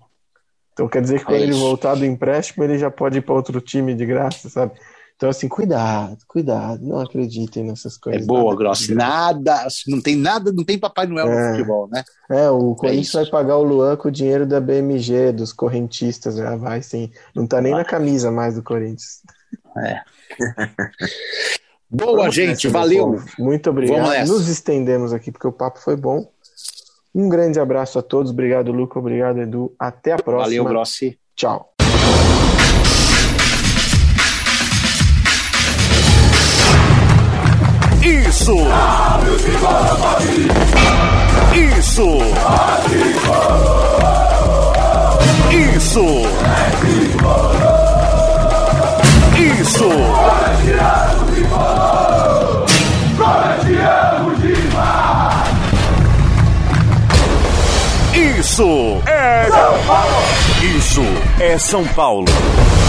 Então quer dizer que quando É ele voltar do empréstimo, ele já pode ir para outro time de graça, sabe? Então, assim, cuidado, cuidado, não acreditem nessas É coisas. boa, Nada Grossi. Nada, não tem nada, não tem Papai Noel É. no futebol, né? É, o Corinthians isso. vai pagar o Luan com o dinheiro da BMG, dos correntistas, já vai sim. Não tá nem na camisa mais do Corinthians. Boa, Vamos gente, valeu. Muito obrigado. Nos estendemos aqui porque o papo foi bom. Um grande abraço a todos. Obrigado, Luca. Obrigado, Edu. Até a próxima. Valeu, Grossi. Tchau. Isso! Isso! Isso! Isso! Isso é São Paulo! Isso é São Paulo!